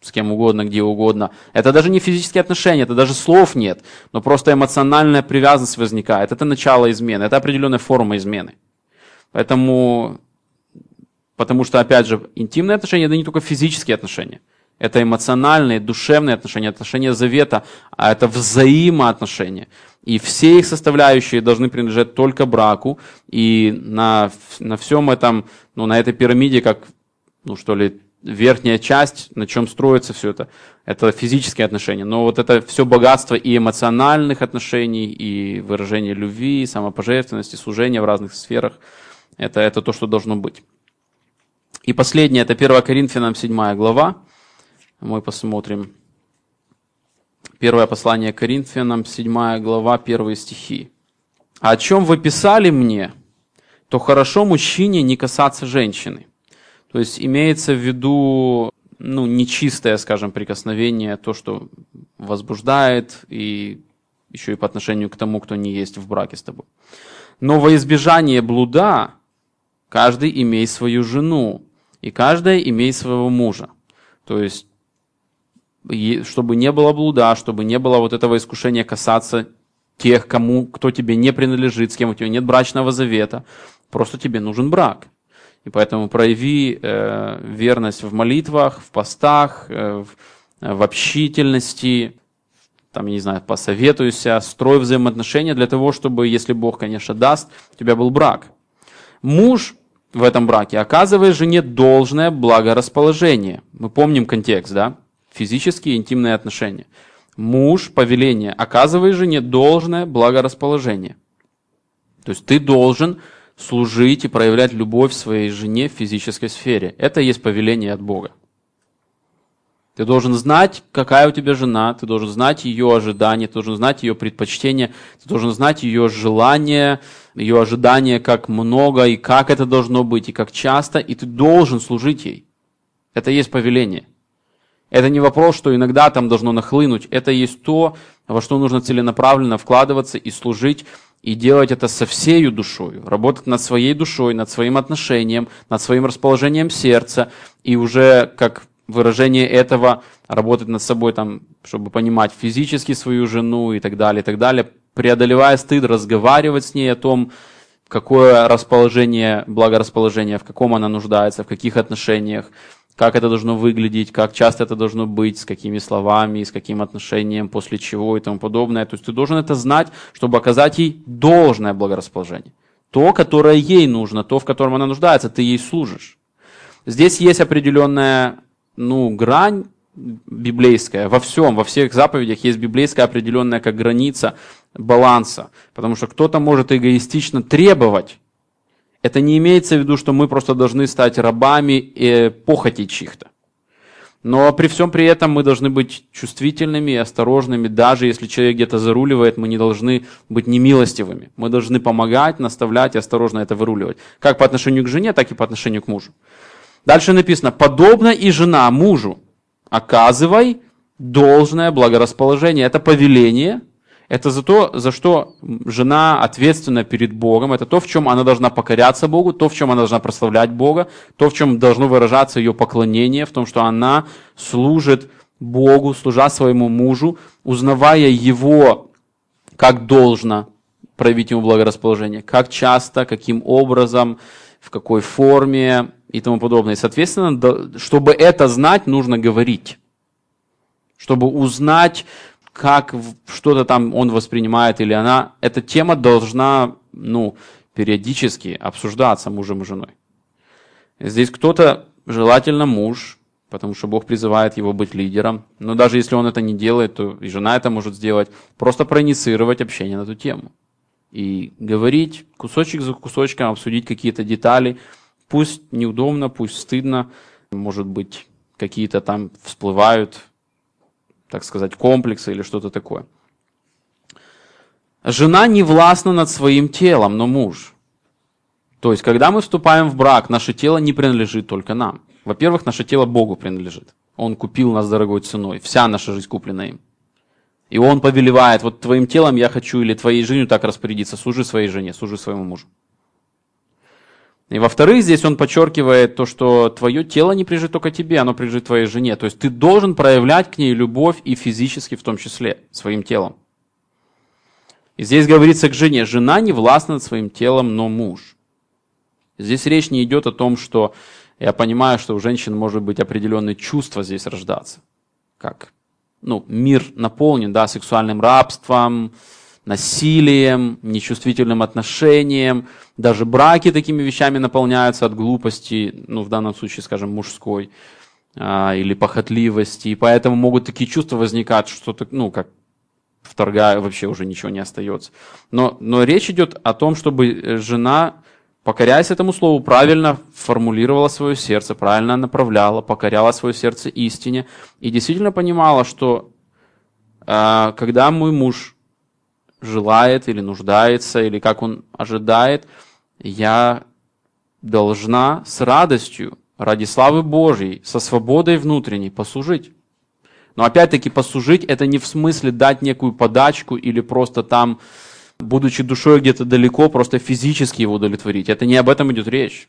Speaker 1: с кем угодно, где угодно. Это даже не физические отношения, это даже слов нет, но просто эмоциональная привязанность возникает. Это начало измены, это определенная форма измены. Поэтому, потому что, опять же, интимные отношения – это не только физические отношения. Это эмоциональные, душевные отношения, отношения завета, а это взаимоотношения. И все их составляющие должны принадлежать только браку. И на, на всем этом, ну, на этой пирамиде, как, ну, что ли, верхняя часть, на чем строится все это, это физические отношения. Но вот это все богатство и эмоциональных отношений, и выражение любви, и самопожертвенности, служения в разных сферах, это, это то, что должно быть. И последнее, это 1 Коринфянам 7 глава. Мы посмотрим. Первое послание Коринфянам, 7 глава, первые стихи. «А «О чем вы писали мне, то хорошо мужчине не касаться женщины, то есть имеется в виду ну, нечистое, скажем, прикосновение, то, что возбуждает, и еще и по отношению к тому, кто не есть в браке с тобой. Но во избежание блуда каждый имеет свою жену, и каждая имеет своего мужа. То есть, чтобы не было блуда, чтобы не было вот этого искушения касаться тех, кому, кто тебе не принадлежит, с кем у тебя нет брачного завета. Просто тебе нужен брак. И поэтому прояви э, верность в молитвах, в постах, э, в, в общительности, там, я не знаю, посоветуйся, строй взаимоотношения для того, чтобы, если Бог, конечно, даст, у тебя был брак. Муж в этом браке оказывает жене должное благорасположение. Мы помним контекст, да? Физические интимные отношения. Муж, повеление, оказывает жене должное благорасположение. То есть ты должен служить и проявлять любовь своей жене в физической сфере. Это и есть повеление от Бога. Ты должен знать, какая у тебя жена, ты должен знать ее ожидания, ты должен знать ее предпочтения, ты должен знать ее желания, ее ожидания, как много и как это должно быть, и как часто, и ты должен служить ей. Это и есть повеление. Это не вопрос, что иногда там должно нахлынуть. Это есть то, во что нужно целенаправленно вкладываться и служить, и делать это со всей душой, работать над своей душой, над своим отношением, над своим расположением сердца, и уже как выражение этого работать над собой, там, чтобы понимать физически свою жену и так далее, и так далее, преодолевая стыд, разговаривать с ней о том, какое расположение, благорасположение, в каком она нуждается, в каких отношениях, как это должно выглядеть, как часто это должно быть, с какими словами, с каким отношением, после чего и тому подобное. То есть ты должен это знать, чтобы оказать ей должное благорасположение. То, которое ей нужно, то, в котором она нуждается, ты ей служишь. Здесь есть определенная ну, грань библейская во всем, во всех заповедях есть библейская определенная как граница баланса. Потому что кто-то может эгоистично требовать это не имеется в виду, что мы просто должны стать рабами и похоти чьих-то. Но при всем при этом мы должны быть чувствительными и осторожными, даже если человек где-то заруливает, мы не должны быть немилостивыми. Мы должны помогать, наставлять и осторожно это выруливать. Как по отношению к жене, так и по отношению к мужу. Дальше написано, подобно и жена мужу, оказывай должное благорасположение. Это повеление – это за то, за что жена ответственна перед Богом, это то, в чем она должна покоряться Богу, то, в чем она должна прославлять Бога, то, в чем должно выражаться ее поклонение, в том, что она служит Богу, служа своему мужу, узнавая его как должно проявить ему благорасположение, как часто, каким образом, в какой форме и тому подобное. И, соответственно, чтобы это знать, нужно говорить. Чтобы узнать как что-то там он воспринимает или она, эта тема должна, ну, периодически обсуждаться мужем и женой. Здесь кто-то, желательно муж, потому что Бог призывает его быть лидером. Но даже если он это не делает, то и жена это может сделать. Просто проинициировать общение на эту тему. И говорить кусочек за кусочком, обсудить какие-то детали. Пусть неудобно, пусть стыдно, может быть, какие-то там всплывают так сказать, комплекса или что-то такое. Жена не властна над своим телом, но муж. То есть, когда мы вступаем в брак, наше тело не принадлежит только нам. Во-первых, наше тело Богу принадлежит. Он купил нас дорогой ценой. Вся наша жизнь куплена им. И он повелевает, вот твоим телом я хочу или твоей жизнью так распорядиться. Служи своей жене, служи своему мужу. И во-вторых, здесь он подчеркивает то, что твое тело не прижит только тебе, оно прижит твоей жене. То есть ты должен проявлять к ней любовь и физически в том числе, своим телом. И здесь говорится к жене, жена не властна над своим телом, но муж. Здесь речь не идет о том, что я понимаю, что у женщин может быть определенные чувства здесь рождаться. Как ну, мир наполнен да, сексуальным рабством, насилием, нечувствительным отношением. Даже браки такими вещами наполняются от глупости, ну, в данном случае, скажем, мужской, а, или похотливости. И поэтому могут такие чувства возникать, что-то, ну, как вторгая, вообще уже ничего не остается. Но, но речь идет о том, чтобы э, жена, покоряясь этому слову, правильно формулировала свое сердце, правильно направляла, покоряла свое сердце истине и действительно понимала, что э, когда мой муж желает или нуждается, или как он ожидает, я должна с радостью, ради славы Божьей, со свободой внутренней послужить. Но опять-таки послужить это не в смысле дать некую подачку или просто там, будучи душой где-то далеко, просто физически его удовлетворить. Это не об этом идет речь.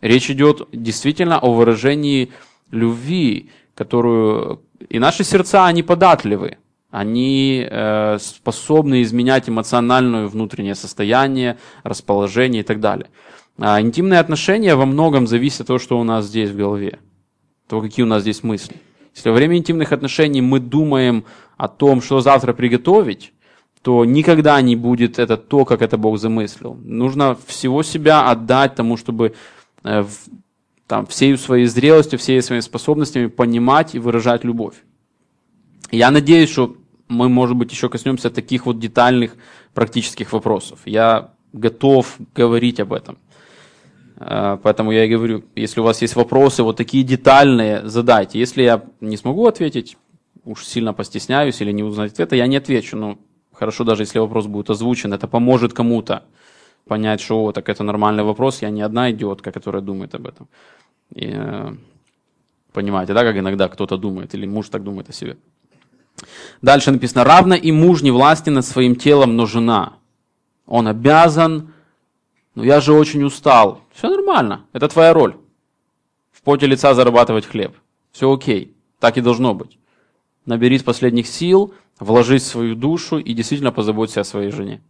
Speaker 1: Речь идет действительно о выражении любви, которую и наши сердца, они податливы Они э, способны изменять эмоциональное внутреннее состояние, расположение и так далее. А интимные отношения во многом зависят от того, что у нас здесь в голове, то, какие у нас здесь мысли. Если во время интимных отношений мы думаем о том, что завтра приготовить, то никогда не будет это то, как это Бог замыслил. Нужно всего себя отдать тому, чтобы э, там, всей своей зрелостью, всей своими способностями понимать и выражать любовь. Я надеюсь, что мы, может быть, еще коснемся таких вот детальных практических вопросов. Я готов говорить об этом. Э, поэтому я и говорю, если у вас есть вопросы, вот такие детальные, задайте. Если я не смогу ответить, уж сильно постесняюсь или не узнать ответа, я не отвечу. Но хорошо, даже если вопрос будет озвучен, это поможет кому-то понять, что о, так это нормальный вопрос, я не одна идиотка, которая думает об этом. И, э, понимаете, да, как иногда кто-то думает, или муж так думает о себе. Дальше написано, равно и муж не власти над своим телом, но жена. Он обязан ну я же очень устал. Все нормально, это твоя роль. В поте лица зарабатывать хлеб. Все окей, так и должно быть. Наберись последних сил, вложись в свою душу и действительно позаботься о своей жене.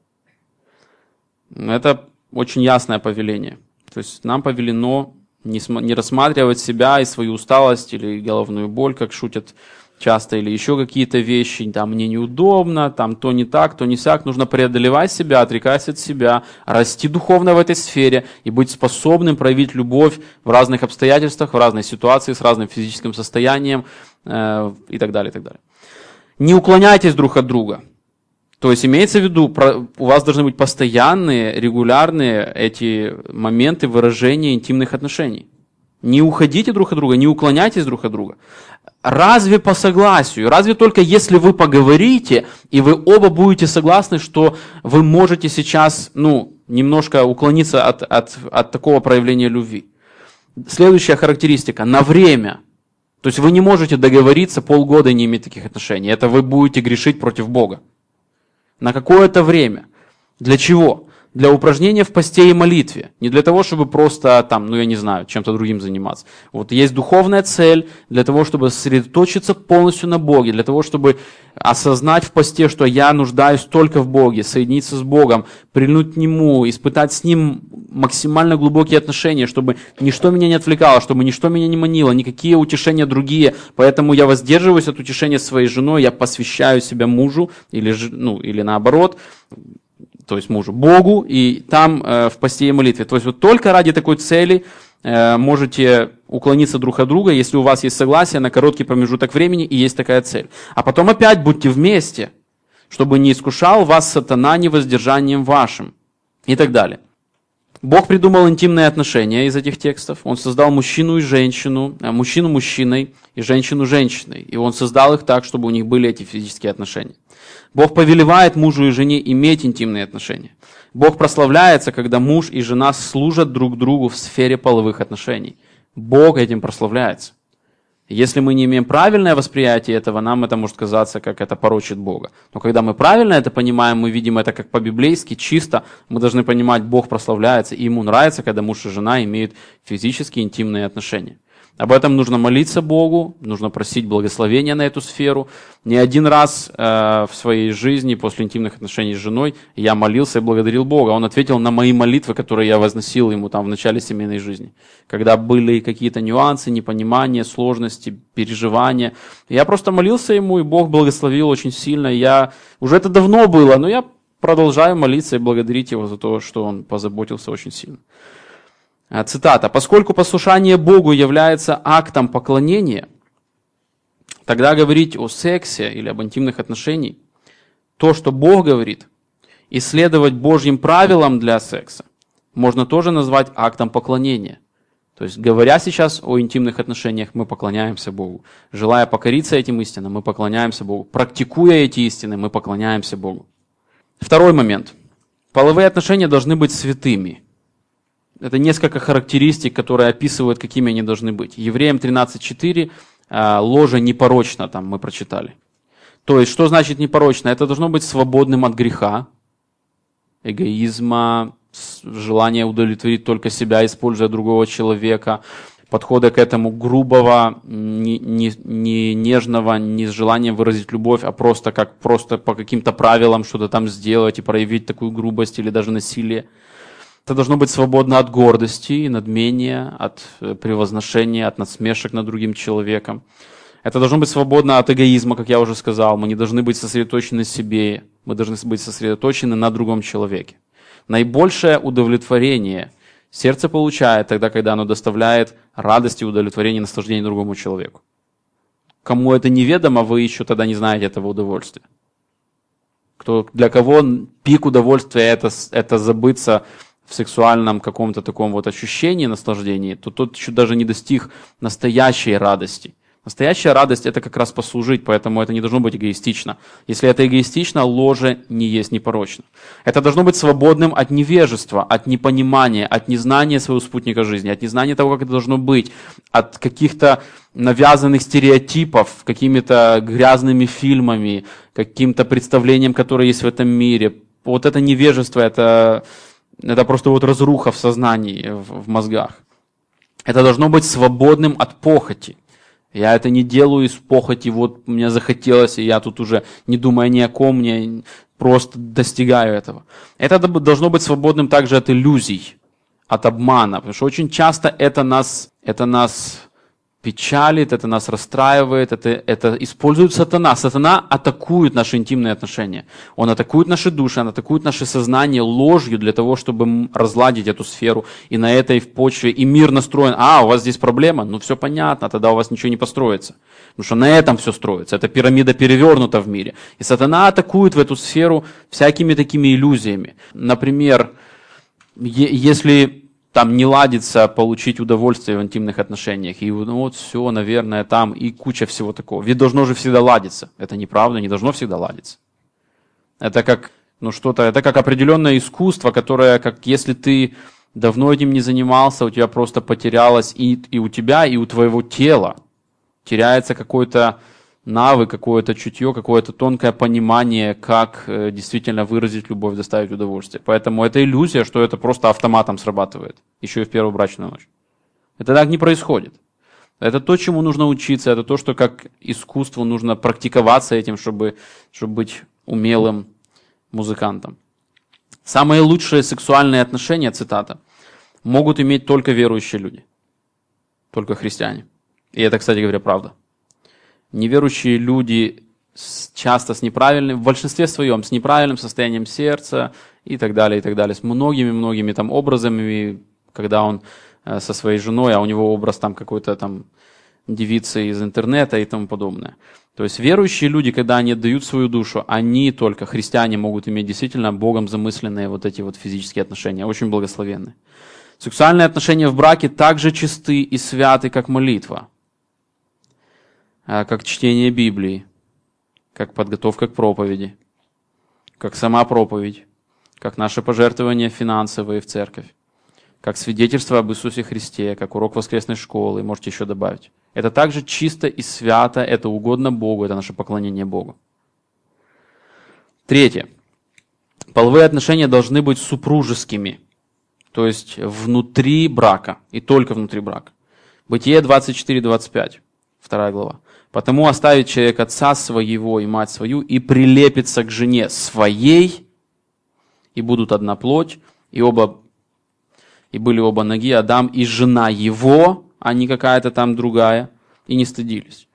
Speaker 1: Это очень ясное повеление. То есть нам повелено не рассматривать себя и свою усталость или головную боль, как шутят часто, или еще какие-то вещи, там, мне неудобно, там, то не так, то не сяк. Нужно преодолевать себя, отрекаясь от себя, расти духовно в этой сфере и быть способным проявить любовь в разных обстоятельствах, в разной ситуации, с разным физическим состоянием э, и так далее, и так далее. Не уклоняйтесь друг от друга. То есть имеется в виду, у вас должны быть постоянные, регулярные эти моменты выражения интимных отношений. Не уходите друг от друга, не уклоняйтесь друг от друга. Разве по согласию? Разве только если вы поговорите, и вы оба будете согласны, что вы можете сейчас, ну, немножко уклониться от, от, от такого проявления любви? Следующая характеристика – на время. То есть вы не можете договориться полгода не иметь таких отношений. Это вы будете грешить против Бога. На какое-то время. Для чего? Для упражнения в посте и молитве. Не для того, чтобы просто там, ну я не знаю, чем-то другим заниматься. Вот есть духовная цель для того, чтобы сосредоточиться полностью на Боге, для того, чтобы осознать в посте, что я нуждаюсь только в Боге, соединиться с Богом, прильнуть к Нему, испытать с Ним максимально глубокие отношения, чтобы ничто меня не отвлекало, чтобы ничто меня не манило, никакие утешения другие. Поэтому я воздерживаюсь от утешения своей женой, я посвящаю себя мужу или, ну, или наоборот, то есть мужу, Богу, и там э, в посте и молитве. То есть вот только ради такой цели э, можете уклониться друг от друга, если у вас есть согласие на короткий промежуток времени и есть такая цель. А потом опять будьте вместе, чтобы не искушал вас сатана невоздержанием вашим и так далее. Бог придумал интимные отношения из этих текстов. Он создал мужчину и женщину, э, мужчину мужчиной и женщину женщиной. И он создал их так, чтобы у них были эти физические отношения. Бог повелевает мужу и жене иметь интимные отношения. Бог прославляется, когда муж и жена служат друг другу в сфере половых отношений. Бог этим прославляется. Если мы не имеем правильное восприятие этого, нам это может казаться, как это порочит Бога. Но когда мы правильно это понимаем, мы видим это как по-библейски, чисто, мы должны понимать, Бог прославляется, и ему нравится, когда муж и жена имеют физические интимные отношения. Об этом нужно молиться Богу, нужно просить благословения на эту сферу. Не один раз э, в своей жизни после интимных отношений с женой я молился и благодарил Бога. Он ответил на мои молитвы, которые я возносил ему там в начале семейной жизни. Когда были какие-то нюансы, непонимания, сложности, переживания. Я просто молился ему, и Бог благословил очень сильно. Я... Уже это давно было, но я продолжаю молиться и благодарить его за то, что он позаботился очень сильно. А, цитата. «Поскольку послушание Богу является актом поклонения, тогда говорить о сексе или об интимных отношениях, то, что Бог говорит, исследовать Божьим правилам для секса, можно тоже назвать актом поклонения. То есть, говоря сейчас о интимных отношениях, мы поклоняемся Богу. Желая покориться этим истинам, мы поклоняемся Богу. Практикуя эти истины, мы поклоняемся Богу. Второй момент. Половые отношения должны быть святыми – это несколько характеристик, которые описывают, какими они должны быть. Евреям 13.4 а, ложа непорочна, там мы прочитали. То есть, что значит непорочно? Это должно быть свободным от греха, эгоизма, желания удовлетворить только себя, используя другого человека. подхода к этому грубого, не, не, не нежного, не с желанием выразить любовь, а просто как просто по каким-то правилам что-то там сделать и проявить такую грубость или даже насилие. Это должно быть свободно от гордости и надмения, от э, превозношения, от насмешек над другим человеком. Это должно быть свободно от эгоизма, как я уже сказал. Мы не должны быть сосредоточены себе, мы должны быть сосредоточены на другом человеке. Наибольшее удовлетворение сердце получает тогда, когда оно доставляет радость и удовлетворение наслаждение другому человеку. Кому это неведомо, вы еще тогда не знаете этого удовольствия. Кто, для кого пик удовольствия это, это забыться в сексуальном каком-то таком вот ощущении наслаждения, то тот еще даже не достиг настоящей радости – Настоящая радость – это как раз послужить, поэтому это не должно быть эгоистично. Если это эгоистично, ложе не есть непорочно. Это должно быть свободным от невежества, от непонимания, от незнания своего спутника жизни, от незнания того, как это должно быть, от каких-то навязанных стереотипов, какими-то грязными фильмами, каким-то представлением, которое есть в этом мире. Вот это невежество, это, это просто вот разруха в сознании, в, в мозгах. Это должно быть свободным от похоти. Я это не делаю из похоти, вот мне захотелось, и я тут уже не думая ни о ком, мне просто достигаю этого. Это должно быть свободным также от иллюзий, от обмана, потому что очень часто это нас, это нас печалит, это нас расстраивает, это, это использует сатана. Сатана атакует наши интимные отношения. Он атакует наши души, он атакует наше сознание ложью для того, чтобы разладить эту сферу. И на этой почве и мир настроен. А, у вас здесь проблема? Ну, все понятно, тогда у вас ничего не построится. Потому что на этом все строится. Эта пирамида перевернута в мире. И сатана атакует в эту сферу всякими такими иллюзиями. Например, если там не ладится получить удовольствие в интимных отношениях. И ну вот все, наверное, там и куча всего такого. Ведь должно же всегда ладиться. Это неправда, не должно всегда ладиться. Это как, ну что-то, это как определенное искусство, которое, как если ты давно этим не занимался, у тебя просто потерялось и, и у тебя, и у твоего тела. Теряется какой-то навык, какое-то чутье, какое-то тонкое понимание, как э, действительно выразить любовь, доставить удовольствие. Поэтому это иллюзия, что это просто автоматом срабатывает, еще и в первую брачную ночь. Это так не происходит. Это то, чему нужно учиться, это то, что как искусству нужно практиковаться этим, чтобы, чтобы быть умелым музыкантом. Самые лучшие сексуальные отношения, цитата, могут иметь только верующие люди, только христиане. И это, кстати говоря, правда неверующие люди часто с неправильным, в большинстве своем, с неправильным состоянием сердца и так далее, и так далее, с многими-многими там образами, когда он э, со своей женой, а у него образ там какой-то там девицы из интернета и тому подобное. То есть верующие люди, когда они отдают свою душу, они только, христиане, могут иметь действительно Богом замысленные вот эти вот физические отношения, очень благословенные. Сексуальные отношения в браке также чисты и святы, как молитва. А, как чтение Библии, как подготовка к проповеди, как сама проповедь, как наше пожертвование финансовые в церковь, как свидетельство об Иисусе Христе, как урок воскресной школы, можете еще добавить. Это также чисто и свято, это угодно Богу, это наше поклонение Богу. Третье. Половые отношения должны быть супружескими, то есть внутри брака и только внутри брака. Бытие 24-25, вторая глава. Потому оставит человек отца своего и мать свою, и прилепится к жене своей, и будут одна плоть, и оба и были оба ноги, Адам и жена его, а не какая-то там другая, и не стыдились.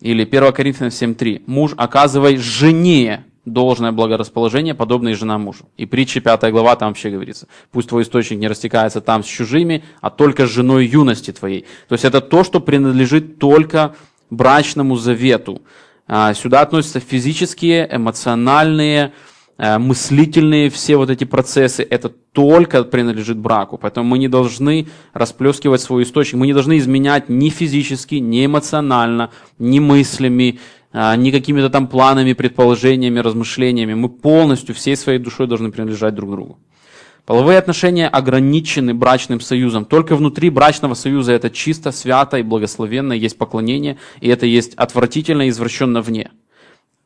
Speaker 1: Или 1 Коринфянам 7.3. Муж оказывай жене должное благорасположение, подобное жена мужу. И притча 5 глава там вообще говорится. Пусть твой источник не растекается там с чужими, а только с женой юности твоей. То есть это то, что принадлежит только брачному завету. А, сюда относятся физические, эмоциональные, э, мыслительные все вот эти процессы. Это только принадлежит браку. Поэтому мы не должны расплескивать свой источник. Мы не должны изменять ни физически, ни эмоционально, ни мыслями, а, ни какими-то там планами, предположениями, размышлениями. Мы полностью всей своей душой должны принадлежать друг другу. Половые отношения ограничены брачным союзом. Только внутри брачного союза это чисто, свято и благословенно, есть поклонение, и это есть отвратительно и извращенно вне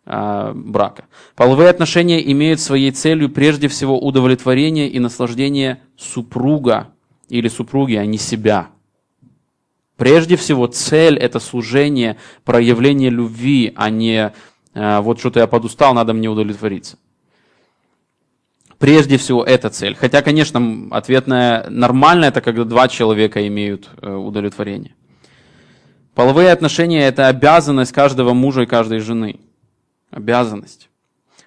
Speaker 1: э, брака. Половые отношения имеют своей целью прежде всего удовлетворение и наслаждение супруга или супруги, а не себя. Прежде всего, цель – это служение, проявление любви, а не э, вот что-то я подустал, надо мне удовлетвориться. Прежде всего, это цель. Хотя, конечно, ответная нормальная – это когда два человека имеют э, удовлетворение. Половые отношения – это обязанность каждого мужа и каждой жены. Обязанность.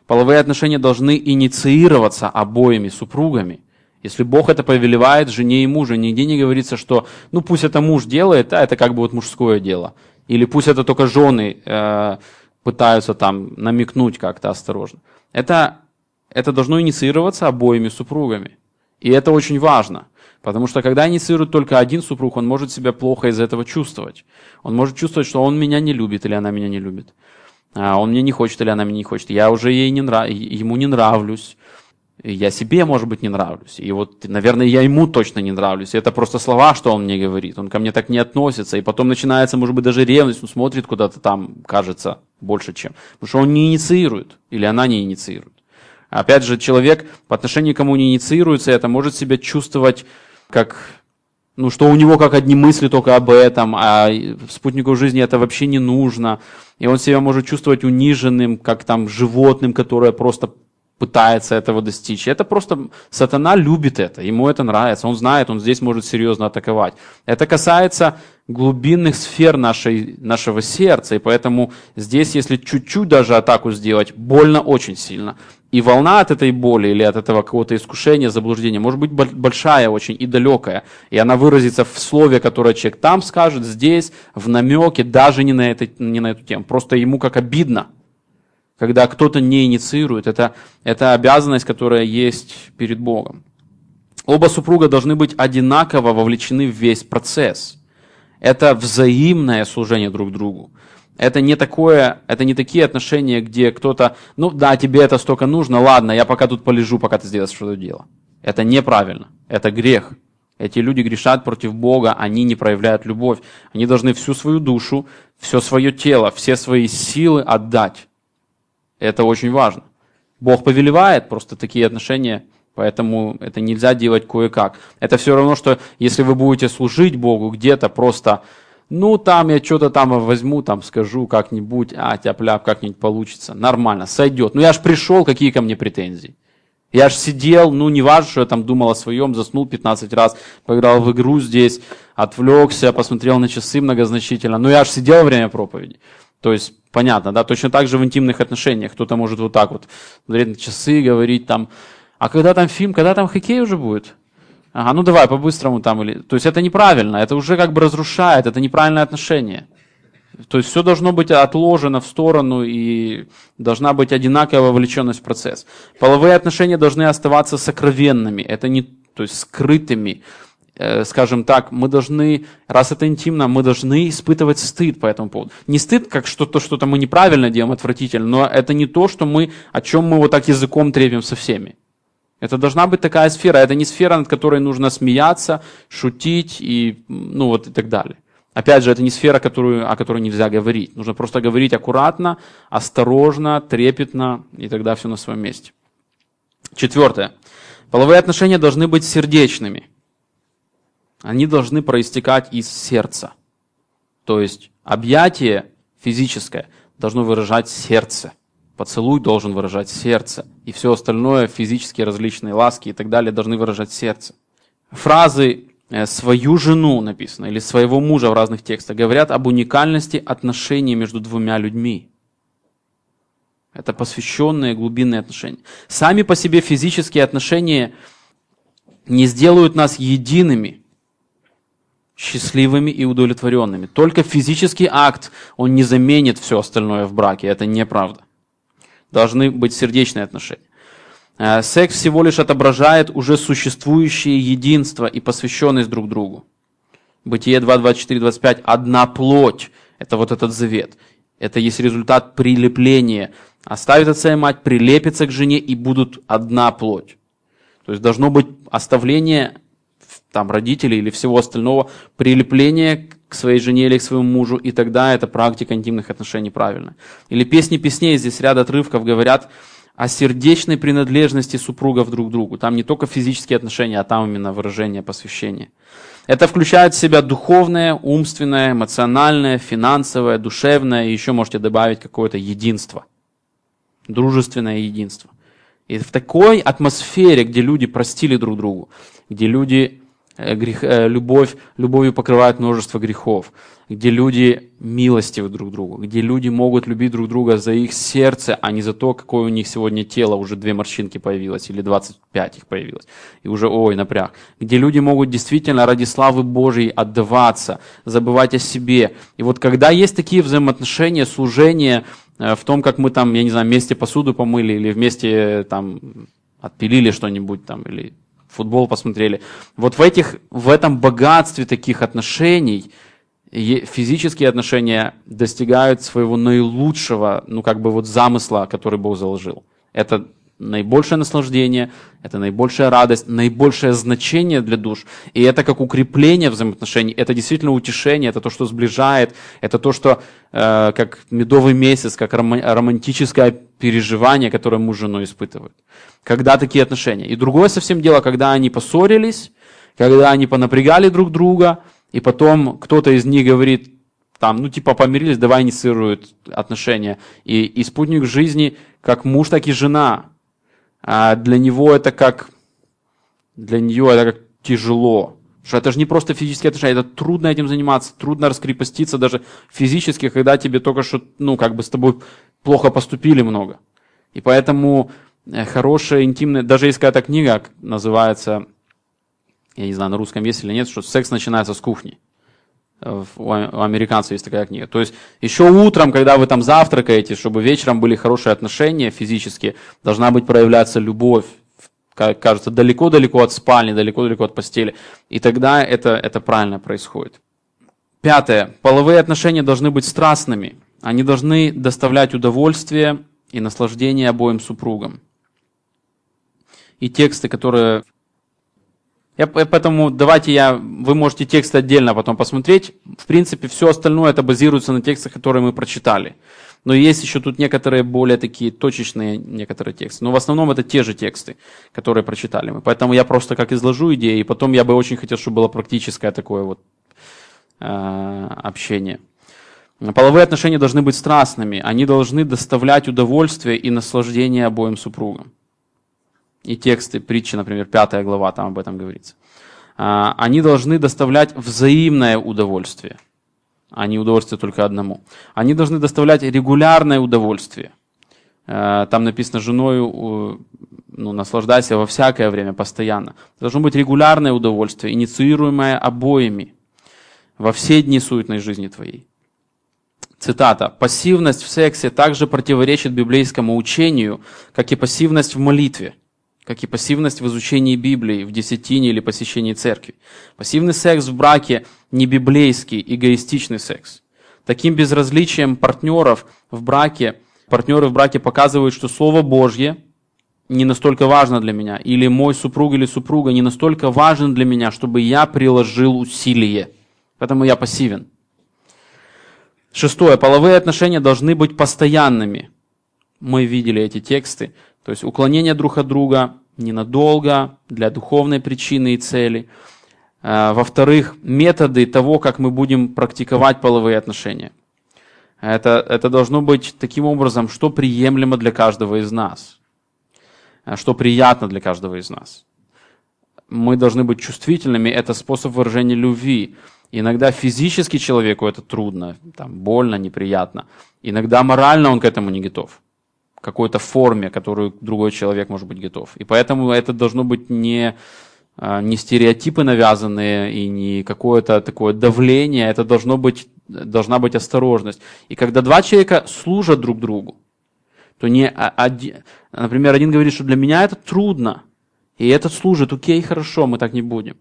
Speaker 1: Половые отношения должны инициироваться обоими супругами. Если Бог это повелевает жене и мужу, нигде не говорится, что ну пусть это муж делает, а это как бы вот мужское дело. Или пусть это только жены э, пытаются там намекнуть как-то осторожно. Это, это должно инициироваться обоими супругами. И это очень важно. Потому что когда инициирует только один супруг, он может себя плохо из этого чувствовать. Он может чувствовать, что он меня не любит или она меня не любит. А он мне не хочет или она мне не хочет. Я уже ей не нрав... ему не нравлюсь. Я себе, может быть, не нравлюсь. И вот, наверное, я ему точно не нравлюсь. И это просто слова, что он мне говорит. Он ко мне так не относится. И потом начинается, может быть, даже ревность. Он смотрит куда-то там, кажется, больше чем. Потому что он не инициирует. Или она не инициирует. Опять же, человек по отношению к кому не инициируется, это может себя чувствовать как ну, что у него как одни мысли только об этом, а спутнику жизни это вообще не нужно. И он себя может чувствовать униженным, как там животным, которое просто пытается этого достичь. Это просто сатана любит это, ему это нравится, он знает, он здесь может серьезно атаковать. Это касается глубинных сфер нашей, нашего сердца, и поэтому здесь, если чуть-чуть даже атаку сделать, больно очень сильно. И волна от этой боли или от этого какого-то искушения, заблуждения может быть большая очень и далекая. И она выразится в слове, которое человек там скажет, здесь, в намеке, даже не на, это, не на эту тему. Просто ему как обидно, когда кто-то не инициирует. Это, это обязанность, которая есть перед Богом. Оба супруга должны быть одинаково вовлечены в весь процесс. Это взаимное служение друг другу. Это не такое, это не такие отношения, где кто-то, ну да, тебе это столько нужно, ладно, я пока тут полежу, пока ты сделаешь что-то дело. Это неправильно, это грех. Эти люди грешат против Бога, они не проявляют любовь. Они должны всю свою душу, все свое тело, все свои силы отдать. Это очень важно. Бог повелевает просто такие отношения, поэтому это нельзя делать кое-как. Это все равно, что если вы будете служить Богу где-то просто ну, там я что-то там возьму, там скажу как-нибудь, а, тяп-ляп, как-нибудь получится. Нормально, сойдет. Ну, я ж пришел, какие ко мне претензии? Я ж сидел, ну, не важно, что я там думал о своем, заснул 15 раз, поиграл в игру здесь, отвлекся, посмотрел на часы многозначительно. Ну, я ж сидел во время проповеди. То есть, понятно, да, точно так же в интимных отношениях. Кто-то может вот так вот смотреть на часы, говорить там, а когда там фильм, когда там хоккей уже будет? Ага, ну давай по-быстрому там. Или... То есть это неправильно, это уже как бы разрушает, это неправильное отношение. То есть все должно быть отложено в сторону и должна быть одинаковая вовлеченность в процесс. Половые отношения должны оставаться сокровенными, это не, то есть скрытыми. Э, скажем так, мы должны, раз это интимно, мы должны испытывать стыд по этому поводу. Не стыд, как что-то, что-то мы неправильно делаем, отвратительно, но это не то, что мы, о чем мы вот так языком трепим со всеми. Это должна быть такая сфера. Это не сфера, над которой нужно смеяться, шутить и, ну, вот и так далее. Опять же, это не сфера, которую, о которой нельзя говорить. Нужно просто говорить аккуратно, осторожно, трепетно, и тогда все на своем месте. Четвертое. Половые отношения должны быть сердечными. Они должны проистекать из сердца. То есть объятие физическое должно выражать сердце. Поцелуй должен выражать сердце, и все остальное, физические различные ласки и так далее, должны выражать сердце. Фразы э, «свою жену» написано, или «своего мужа» в разных текстах, говорят об уникальности отношений между двумя людьми. Это посвященные глубинные отношения. Сами по себе физические отношения не сделают нас едиными, счастливыми и удовлетворенными. Только физический акт, он не заменит все остальное в браке. Это неправда должны быть сердечные отношения. Э, секс всего лишь отображает уже существующее единство и посвященность друг другу. Бытие 2, 24, 25. Одна плоть. Это вот этот завет. Это есть результат прилепления. Оставит отца и мать, прилепится к жене и будут одна плоть. То есть должно быть оставление там, родителей или всего остального, прилепление к своей жене или к своему мужу, и тогда эта практика интимных отношений правильная. Или песни песней, здесь ряд отрывков говорят о сердечной принадлежности супругов друг к другу. Там не только физические отношения, а там именно выражение посвящения. Это включает в себя духовное, умственное, эмоциональное, финансовое, душевное, и еще можете добавить какое-то единство. Дружественное единство. И в такой атмосфере, где люди простили друг другу, где люди грех, э, любовь, любовью покрывает множество грехов, где люди милостивы друг другу, где люди могут любить друг друга за их сердце, а не за то, какое у них сегодня тело, уже две морщинки появилось, или 25 их появилось, и уже, ой, напряг. Где люди могут действительно ради славы Божьей отдаваться, забывать о себе. И вот когда есть такие взаимоотношения, служение э, в том, как мы там, я не знаю, вместе посуду помыли, или вместе там отпилили что-нибудь там, или футбол посмотрели. Вот в, этих, в этом богатстве таких отношений физические отношения достигают своего наилучшего, ну как бы вот замысла, который Бог заложил. Это наибольшее наслаждение, это наибольшая радость, наибольшее значение для душ. И это как укрепление взаимоотношений, это действительно утешение, это то, что сближает, это то, что э, как медовый месяц, как романтическое переживание, которое муж с женой испытывают. Когда такие отношения. И другое совсем дело, когда они поссорились, когда они понапрягали друг друга, и потом кто-то из них говорит, там, ну, типа, помирились, давай инициируют отношения. И, и спутник жизни, как муж, так и жена, а для него это как, для нее это как тяжело. Что это же не просто физические отношения, это трудно этим заниматься, трудно раскрепоститься даже физически, когда тебе только что, ну, как бы с тобой плохо поступили много. И поэтому э, хорошая, интимная, даже есть какая-то книга, называется, я не знаю, на русском есть или нет, что секс начинается с кухни. У американцев есть такая книга. То есть еще утром, когда вы там завтракаете, чтобы вечером были хорошие отношения физические, должна быть проявляться любовь, кажется, далеко-далеко от спальни, далеко-далеко от постели. И тогда это, это правильно происходит. Пятое. Половые отношения должны быть страстными. Они должны доставлять удовольствие и наслаждение обоим супругам. И тексты, которые я, поэтому давайте я, вы можете текст отдельно потом посмотреть. В принципе, все остальное это базируется на текстах, которые мы прочитали. Но есть еще тут некоторые более такие точечные некоторые тексты. Но в основном это те же тексты, которые прочитали мы. Поэтому я просто как изложу идеи, и потом я бы очень хотел, чтобы было практическое такое вот э, общение. Половые отношения должны быть страстными, они должны доставлять удовольствие и наслаждение обоим супругам и тексты притчи, например, пятая глава, там об этом говорится, а, они должны доставлять взаимное удовольствие, а не удовольствие только одному. Они должны доставлять регулярное удовольствие. А, там написано женою, ну, наслаждайся во всякое время, постоянно. Должно быть регулярное удовольствие, инициируемое обоими во все дни суетной жизни твоей. Цитата. «Пассивность в сексе также противоречит библейскому учению, как и пассивность в молитве как и пассивность в изучении Библии, в десятине или посещении церкви. Пассивный секс в браке не библейский, эгоистичный секс. Таким безразличием партнеров в браке, партнеры в браке показывают, что Слово Божье не настолько важно для меня, или мой супруг или супруга не настолько важен для меня, чтобы я приложил усилие. Поэтому я пассивен. Шестое. Половые отношения должны быть постоянными. Мы видели эти тексты. То есть уклонение друг от друга ненадолго, для духовной причины и цели. А, во-вторых, методы того, как мы будем практиковать половые отношения. Это, это должно быть таким образом, что приемлемо для каждого из нас, а, что приятно для каждого из нас. Мы должны быть чувствительными, это способ выражения любви. Иногда физически человеку это трудно, там, больно, неприятно. Иногда морально он к этому не готов какой-то форме, которую другой человек может быть готов. И поэтому это должно быть не, а, не стереотипы навязанные и не какое-то такое давление, это должно быть, должна быть осторожность. И когда два человека служат друг другу, то не один, например, один говорит, что для меня это трудно, и этот служит, окей, хорошо, мы так не будем.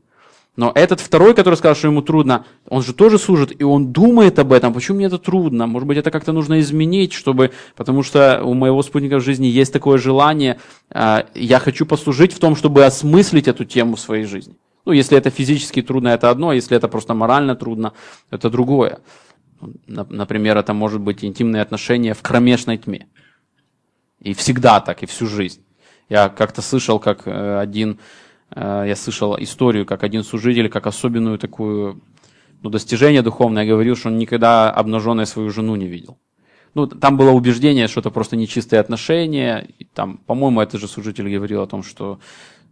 Speaker 1: Но этот второй, который сказал, что ему трудно, он же тоже служит, и он думает об этом. Почему мне это трудно? Может быть, это как-то нужно изменить, чтобы... Потому что у моего спутника в жизни есть такое желание, э, я хочу послужить в том, чтобы осмыслить эту тему в своей жизни. Ну, если это физически трудно, это одно, если это просто морально трудно, это другое. Например, это может быть интимные отношения в кромешной тьме. И всегда так, и всю жизнь. Я как-то слышал, как э, один, я слышал историю, как один служитель, как особенную такую ну, достижение духовное, говорил, что он никогда обнаженной свою жену не видел. Ну, там было убеждение, что это просто нечистые отношения. И там, по-моему, этот же служитель говорил о том, что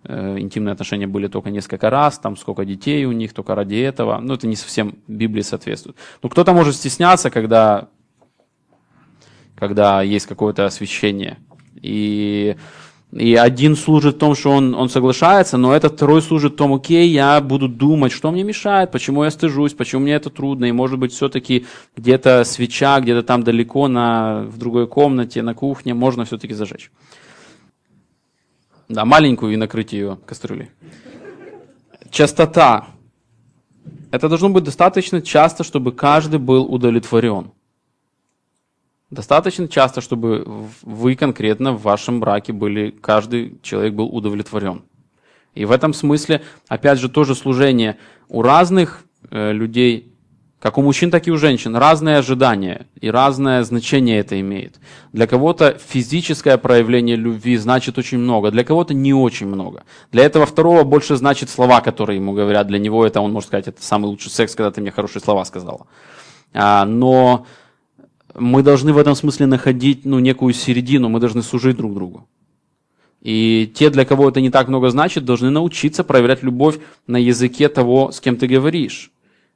Speaker 1: э, интимные отношения были только несколько раз, там сколько детей у них, только ради этого. Ну, это не совсем Библии соответствует. Ну, кто-то может стесняться, когда, когда есть какое-то освящение. И и один служит в том, что он, он соглашается, но этот второй служит в том, окей, я буду думать, что мне мешает, почему я стыжусь, почему мне это трудно, и может быть все-таки где-то свеча, где-то там далеко на, в другой комнате, на кухне, можно все-таки зажечь. Да, маленькую и накрыть ее кастрюлей. Частота. Это должно быть достаточно часто, чтобы каждый был удовлетворен. Достаточно часто, чтобы вы конкретно в вашем браке были, каждый человек был удовлетворен. И в этом смысле, опять же, тоже служение у разных э, людей, как у мужчин, так и у женщин, разные ожидания и разное значение это имеет. Для кого-то физическое проявление любви значит очень много, для кого-то не очень много. Для этого второго больше значит слова, которые ему говорят. Для него это, он может сказать, это самый лучший секс, когда ты мне хорошие слова сказала. А, но мы должны в этом смысле находить ну, некую середину, мы должны служить друг другу. И те, для кого это не так много значит, должны научиться проявлять любовь на языке того, с кем ты говоришь.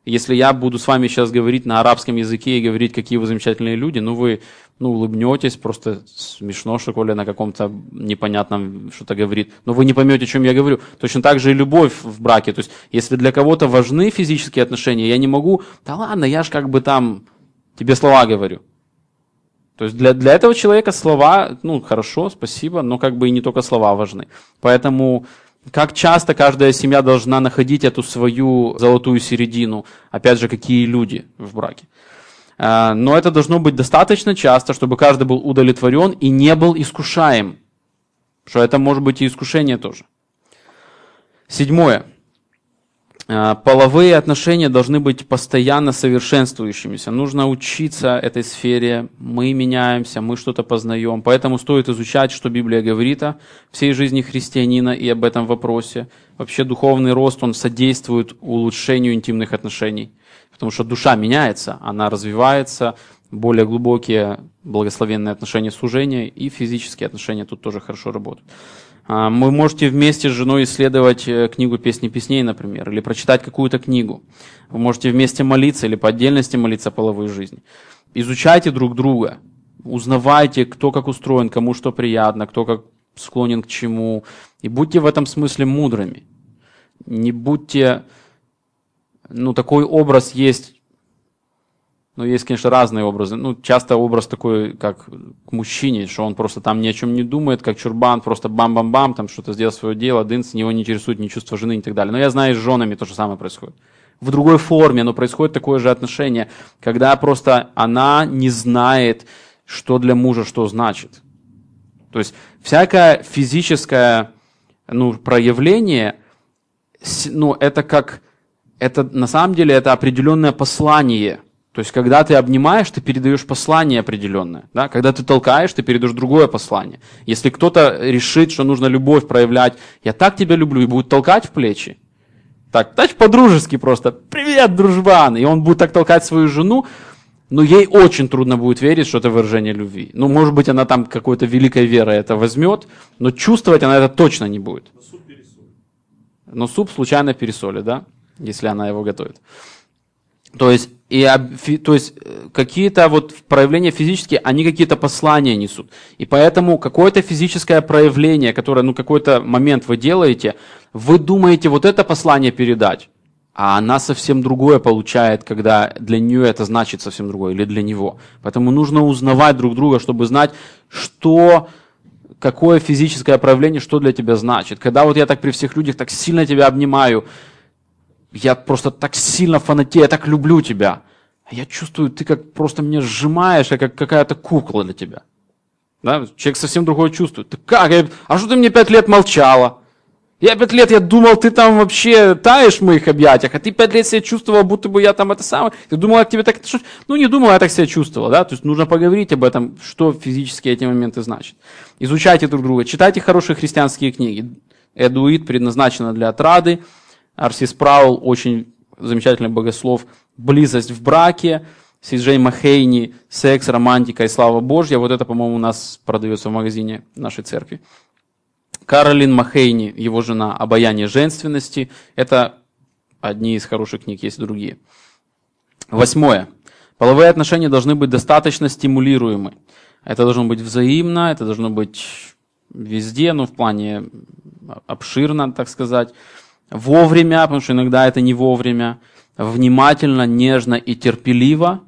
Speaker 1: Если я буду с вами сейчас говорить на арабском языке и говорить, какие вы замечательные люди, ну вы ну, улыбнетесь, просто смешно, что Коля на каком-то непонятном что-то говорит, но вы не поймете, о чем я говорю. Точно так же и любовь в браке. То есть, если для кого-то важны физические отношения, я не могу, да ладно, я же как бы там тебе слова говорю. То есть для, для этого человека слова, ну, хорошо, спасибо, но как бы и не только слова важны. Поэтому как часто каждая семья должна находить эту свою золотую середину? Опять же, какие люди в браке? А, но это должно быть достаточно часто, чтобы каждый был удовлетворен и не был искушаем. Что это может быть и искушение тоже. Седьмое. А, половые отношения должны быть постоянно совершенствующимися. Нужно учиться этой сфере. Мы меняемся, мы что-то познаем. Поэтому стоит изучать, что Библия говорит о всей жизни христианина и об этом вопросе. Вообще духовный рост, он содействует улучшению интимных отношений. Потому что душа меняется, она развивается, более глубокие благословенные отношения служения и физические отношения тут тоже хорошо работают. А, вы можете вместе с женой исследовать э, книгу «Песни песней», например, или прочитать какую-то книгу. Вы можете вместе молиться или по отдельности молиться о половой жизни. Изучайте друг друга, узнавайте, кто как устроен, кому что приятно, кто как склонен к чему. И будьте в этом смысле мудрыми. Не будьте... Ну, такой образ есть ну, есть, конечно, разные образы. Ну, часто образ такой, как к мужчине, что он просто там ни о чем не думает, как чурбан, просто бам-бам-бам, там что-то сделал свое дело, дынс, него не интересует ни чувство жены и так далее. Но я знаю, с женами то же самое происходит. В другой форме, но происходит такое же отношение, когда просто она не знает, что для мужа что значит. То есть всякое физическое ну, проявление, ну, это как, это на самом деле это определенное послание – то есть, когда ты обнимаешь, ты передаешь послание определенное. Да? Когда ты толкаешь, ты передаешь другое послание. Если кто-то решит, что нужно любовь проявлять, я так тебя люблю, и будет толкать в плечи, так, так по-дружески просто, привет, дружбан, и он будет так толкать свою жену, но ей очень трудно будет верить, что это выражение любви. Ну, может быть, она там какой-то великой верой это возьмет, но чувствовать она это точно не будет. Но суп пересолит. Но суп случайно пересолит, да, если она его готовит. То есть, и, то есть э, какие-то вот проявления физические, они какие-то послания несут. И поэтому какое-то физическое проявление, которое, ну, какой-то момент вы делаете, вы думаете вот это послание передать, а она совсем другое получает, когда для нее это значит совсем другое, или для него. Поэтому нужно узнавать друг друга, чтобы знать, что, какое физическое проявление, что для тебя значит. Когда вот я так при всех людях так сильно тебя обнимаю, я просто так сильно фанатею, я так люблю тебя. Я чувствую, ты как просто меня сжимаешь, как какая-то кукла для тебя. Да? Человек совсем другое чувствует. Ты как? А что ты мне пять лет молчала? Я пять лет, я думал, ты там вообще таешь в моих объятиях, а ты пять лет себя чувствовал, будто бы я там это самое. Ты думал, я тебе так... Ну, не думал, я так себя чувствовал, да? То есть нужно поговорить об этом, что физически эти моменты значат. Изучайте друг друга, читайте хорошие христианские книги. Эдуид предназначена для отрады. Арсис Праул, очень замечательный богослов. Близость в браке. Сиджей Махейни, секс, романтика и слава Божья. Вот это, по-моему, у нас продается в магазине нашей церкви. Каролин Махейни, его жена, «Обаяние женственности». Это одни из хороших книг, есть другие. Восьмое. Половые отношения должны быть достаточно стимулируемы. Это должно быть взаимно, это должно быть везде, ну, в плане обширно, так сказать. Вовремя, потому что иногда это не вовремя. Внимательно, нежно и терпеливо.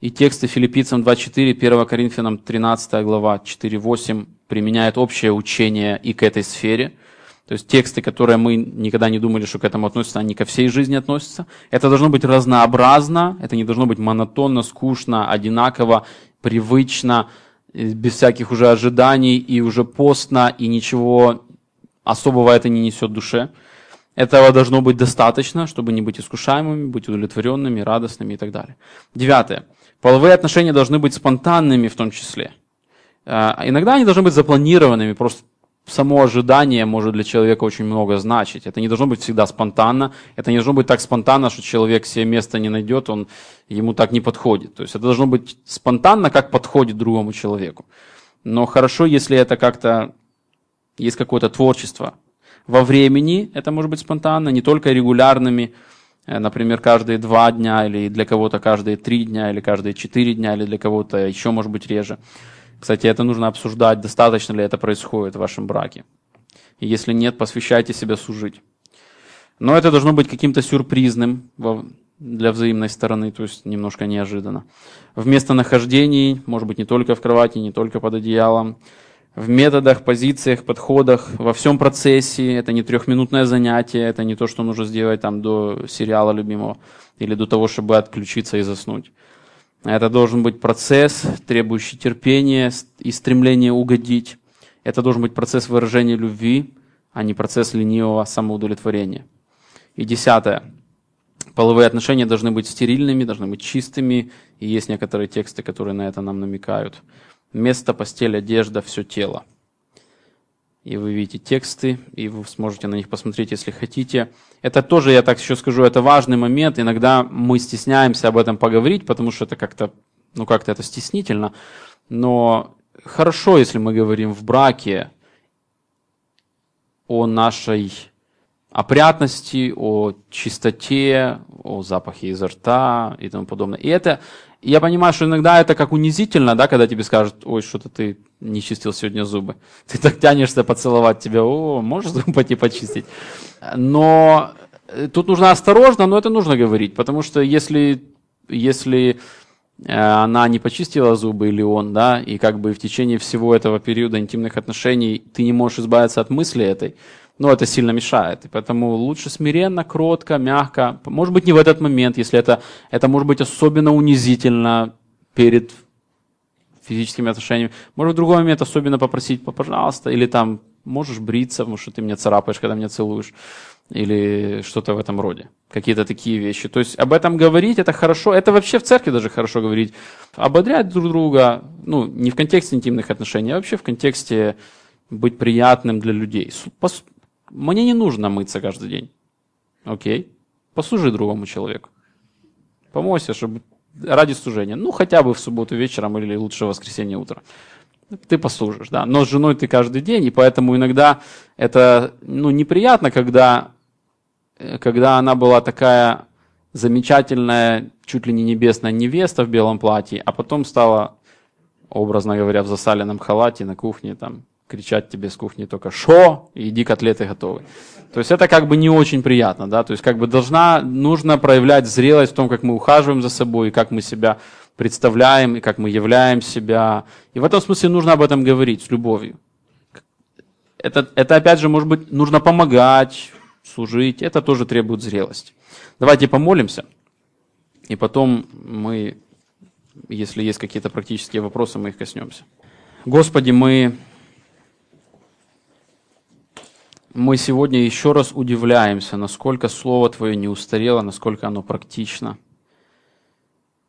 Speaker 1: И тексты филиппийцам 2.4, 1 Коринфянам 13 глава 4.8 применяет общее учение и к этой сфере. То есть тексты, которые мы никогда не думали, что к этому относятся, они ко всей жизни относятся. Это должно быть разнообразно, это не должно быть монотонно, скучно, одинаково, привычно, без всяких уже ожиданий и уже постно, и ничего особого это не несет душе. Этого должно быть достаточно, чтобы не быть искушаемыми, быть удовлетворенными, радостными и так далее. Девятое. Половые отношения должны быть спонтанными в том числе. А, иногда они должны быть запланированными, просто само ожидание может для человека очень много значить. Это не должно быть всегда спонтанно, это не должно быть так спонтанно, что человек себе места не найдет, он ему так не подходит. То есть это должно быть спонтанно, как подходит другому человеку. Но хорошо, если это как-то есть какое-то творчество. Во времени это может быть спонтанно, не только регулярными, э, например, каждые два дня, или для кого-то каждые три дня, или каждые четыре дня, или для кого-то еще, может быть, реже. Кстати, это нужно обсуждать, достаточно ли это происходит в вашем браке. И если нет, посвящайте себя служить. Но это должно быть каким-то сюрпризным для взаимной стороны, то есть немножко неожиданно. В местонахождении, может быть, не только в кровати, не только под одеялом, в методах, позициях, подходах, во всем процессе. Это не трехминутное занятие, это не то, что нужно сделать там до сериала любимого или до того, чтобы отключиться и заснуть. Это должен быть процесс, требующий терпения и стремления угодить. Это должен быть процесс выражения любви, а не процесс ленивого самоудовлетворения. И десятое. Половые отношения должны быть стерильными, должны быть чистыми, и есть некоторые тексты, которые на это нам намекают. Место, постель, одежда, все тело – и вы видите тексты, и вы сможете на них посмотреть, если хотите. Это тоже, я так еще скажу, это важный момент. Иногда мы стесняемся об этом поговорить, потому что это как-то, ну как-то это стеснительно. Но хорошо, если мы говорим в браке о нашей опрятности, о чистоте, о запахе изо рта и тому подобное. И это, я понимаю, что иногда это как унизительно, да, когда тебе скажут, ой, что-то ты не чистил сегодня зубы. *laughs* Ты так тянешься поцеловать тебя, о, можешь зубы пойти почистить. Но э, тут нужно осторожно, но это нужно говорить, потому что если, если э, она не почистила зубы или он, да, и как бы в течение всего этого периода интимных отношений ты не можешь избавиться от мысли этой, ну, это сильно мешает. И поэтому лучше смиренно, кротко, мягко. Может быть, не в этот момент, если это, это может быть особенно унизительно перед физическими отношениями. Может, в другой момент особенно попросить, пожалуйста, или там, можешь бриться, потому что ты меня царапаешь, когда меня целуешь, или что-то в этом роде. Какие-то такие вещи. То есть об этом говорить, это хорошо. Это вообще в церкви даже хорошо говорить. Ободрять друг друга, ну, не в контексте интимных отношений, а вообще в контексте быть приятным для людей. Мне не нужно мыться каждый день. Окей. Послужи другому человеку. Помойся, чтобы ради служения. Ну, хотя бы в субботу вечером или лучше в воскресенье утром. Ты послужишь, да. Но с женой ты каждый день, и поэтому иногда это ну, неприятно, когда, э, когда она была такая замечательная, чуть ли не небесная невеста в белом платье, а потом стала, образно говоря, в засаленном халате на кухне там кричать тебе с кухни только «шо?» и «иди, котлеты готовы». То есть это как бы не очень приятно, да, то есть как бы должна, нужно проявлять зрелость в том, как мы ухаживаем за собой, и как мы себя представляем, и как мы являем себя. И в этом смысле нужно об этом говорить с любовью. Это, это опять же, может быть, нужно помогать, служить, это тоже требует зрелости. Давайте помолимся, и потом мы, если есть какие-то практические вопросы, мы их коснемся. Господи, мы Мы сегодня еще раз удивляемся, насколько Слово Твое не устарело, насколько оно практично.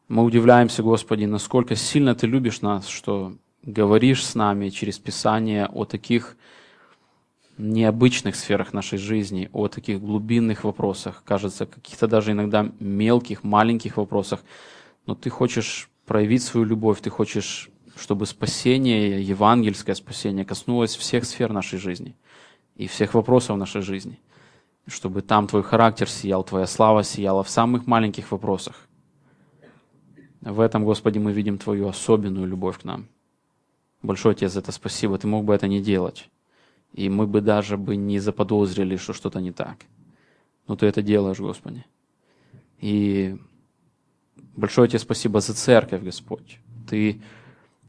Speaker 1: Мы удивляемся, Господи, насколько сильно Ты любишь нас, что говоришь с нами через Писание о таких необычных сферах нашей жизни, о таких глубинных вопросах, кажется, каких-то даже иногда мелких, маленьких вопросах. Но Ты хочешь проявить свою любовь, Ты хочешь, чтобы спасение, евангельское спасение коснулось всех сфер нашей жизни и всех вопросов нашей жизни. Чтобы там Твой характер сиял, Твоя слава сияла в самых маленьких вопросах. В этом, Господи, мы видим Твою особенную любовь к нам. Большое Тебе за это спасибо. Ты мог бы это не делать. И мы бы даже бы не заподозрили, что что-то не так. Но Ты это делаешь, Господи. И большое Тебе спасибо за церковь, Господь. Ты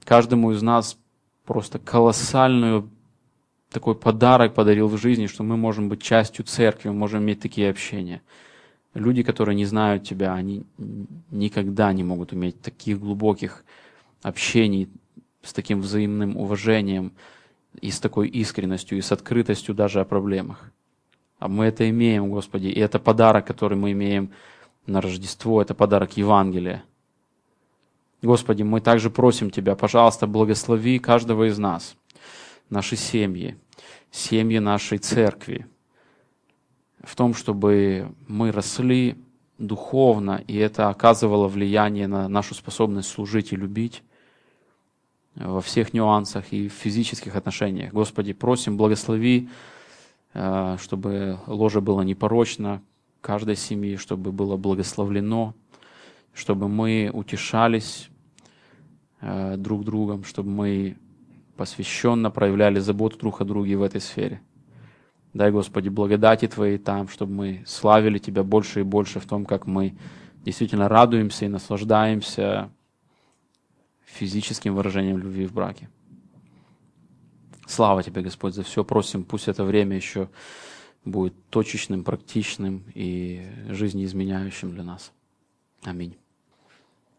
Speaker 1: каждому из нас просто колоссальную такой подарок подарил в жизни, что мы можем быть частью церкви, мы можем иметь такие общения. Люди, которые не знают тебя, они никогда не могут иметь таких глубоких общений с таким взаимным уважением и с такой искренностью, и с открытостью даже о проблемах. А мы это имеем, Господи, и это подарок, который мы имеем на Рождество, это подарок Евангелия. Господи, мы также просим Тебя, пожалуйста, благослови каждого из нас, наши семьи, семьи нашей церкви, в том, чтобы мы росли духовно, и это оказывало влияние на нашу способность служить и любить во всех нюансах и в физических отношениях. Господи, просим, благослови, э, чтобы ложе было непорочно каждой семьи, чтобы было благословлено, чтобы мы утешались э, друг другом, чтобы мы посвященно проявляли заботу друг о друге в этой сфере. Дай, Господи, благодати Твоей там, чтобы мы славили Тебя больше и больше в том, как мы действительно радуемся и наслаждаемся физическим выражением любви в браке. Слава Тебе, Господь, за все. Просим, пусть это время еще будет точечным, практичным и жизнеизменяющим для нас. Аминь.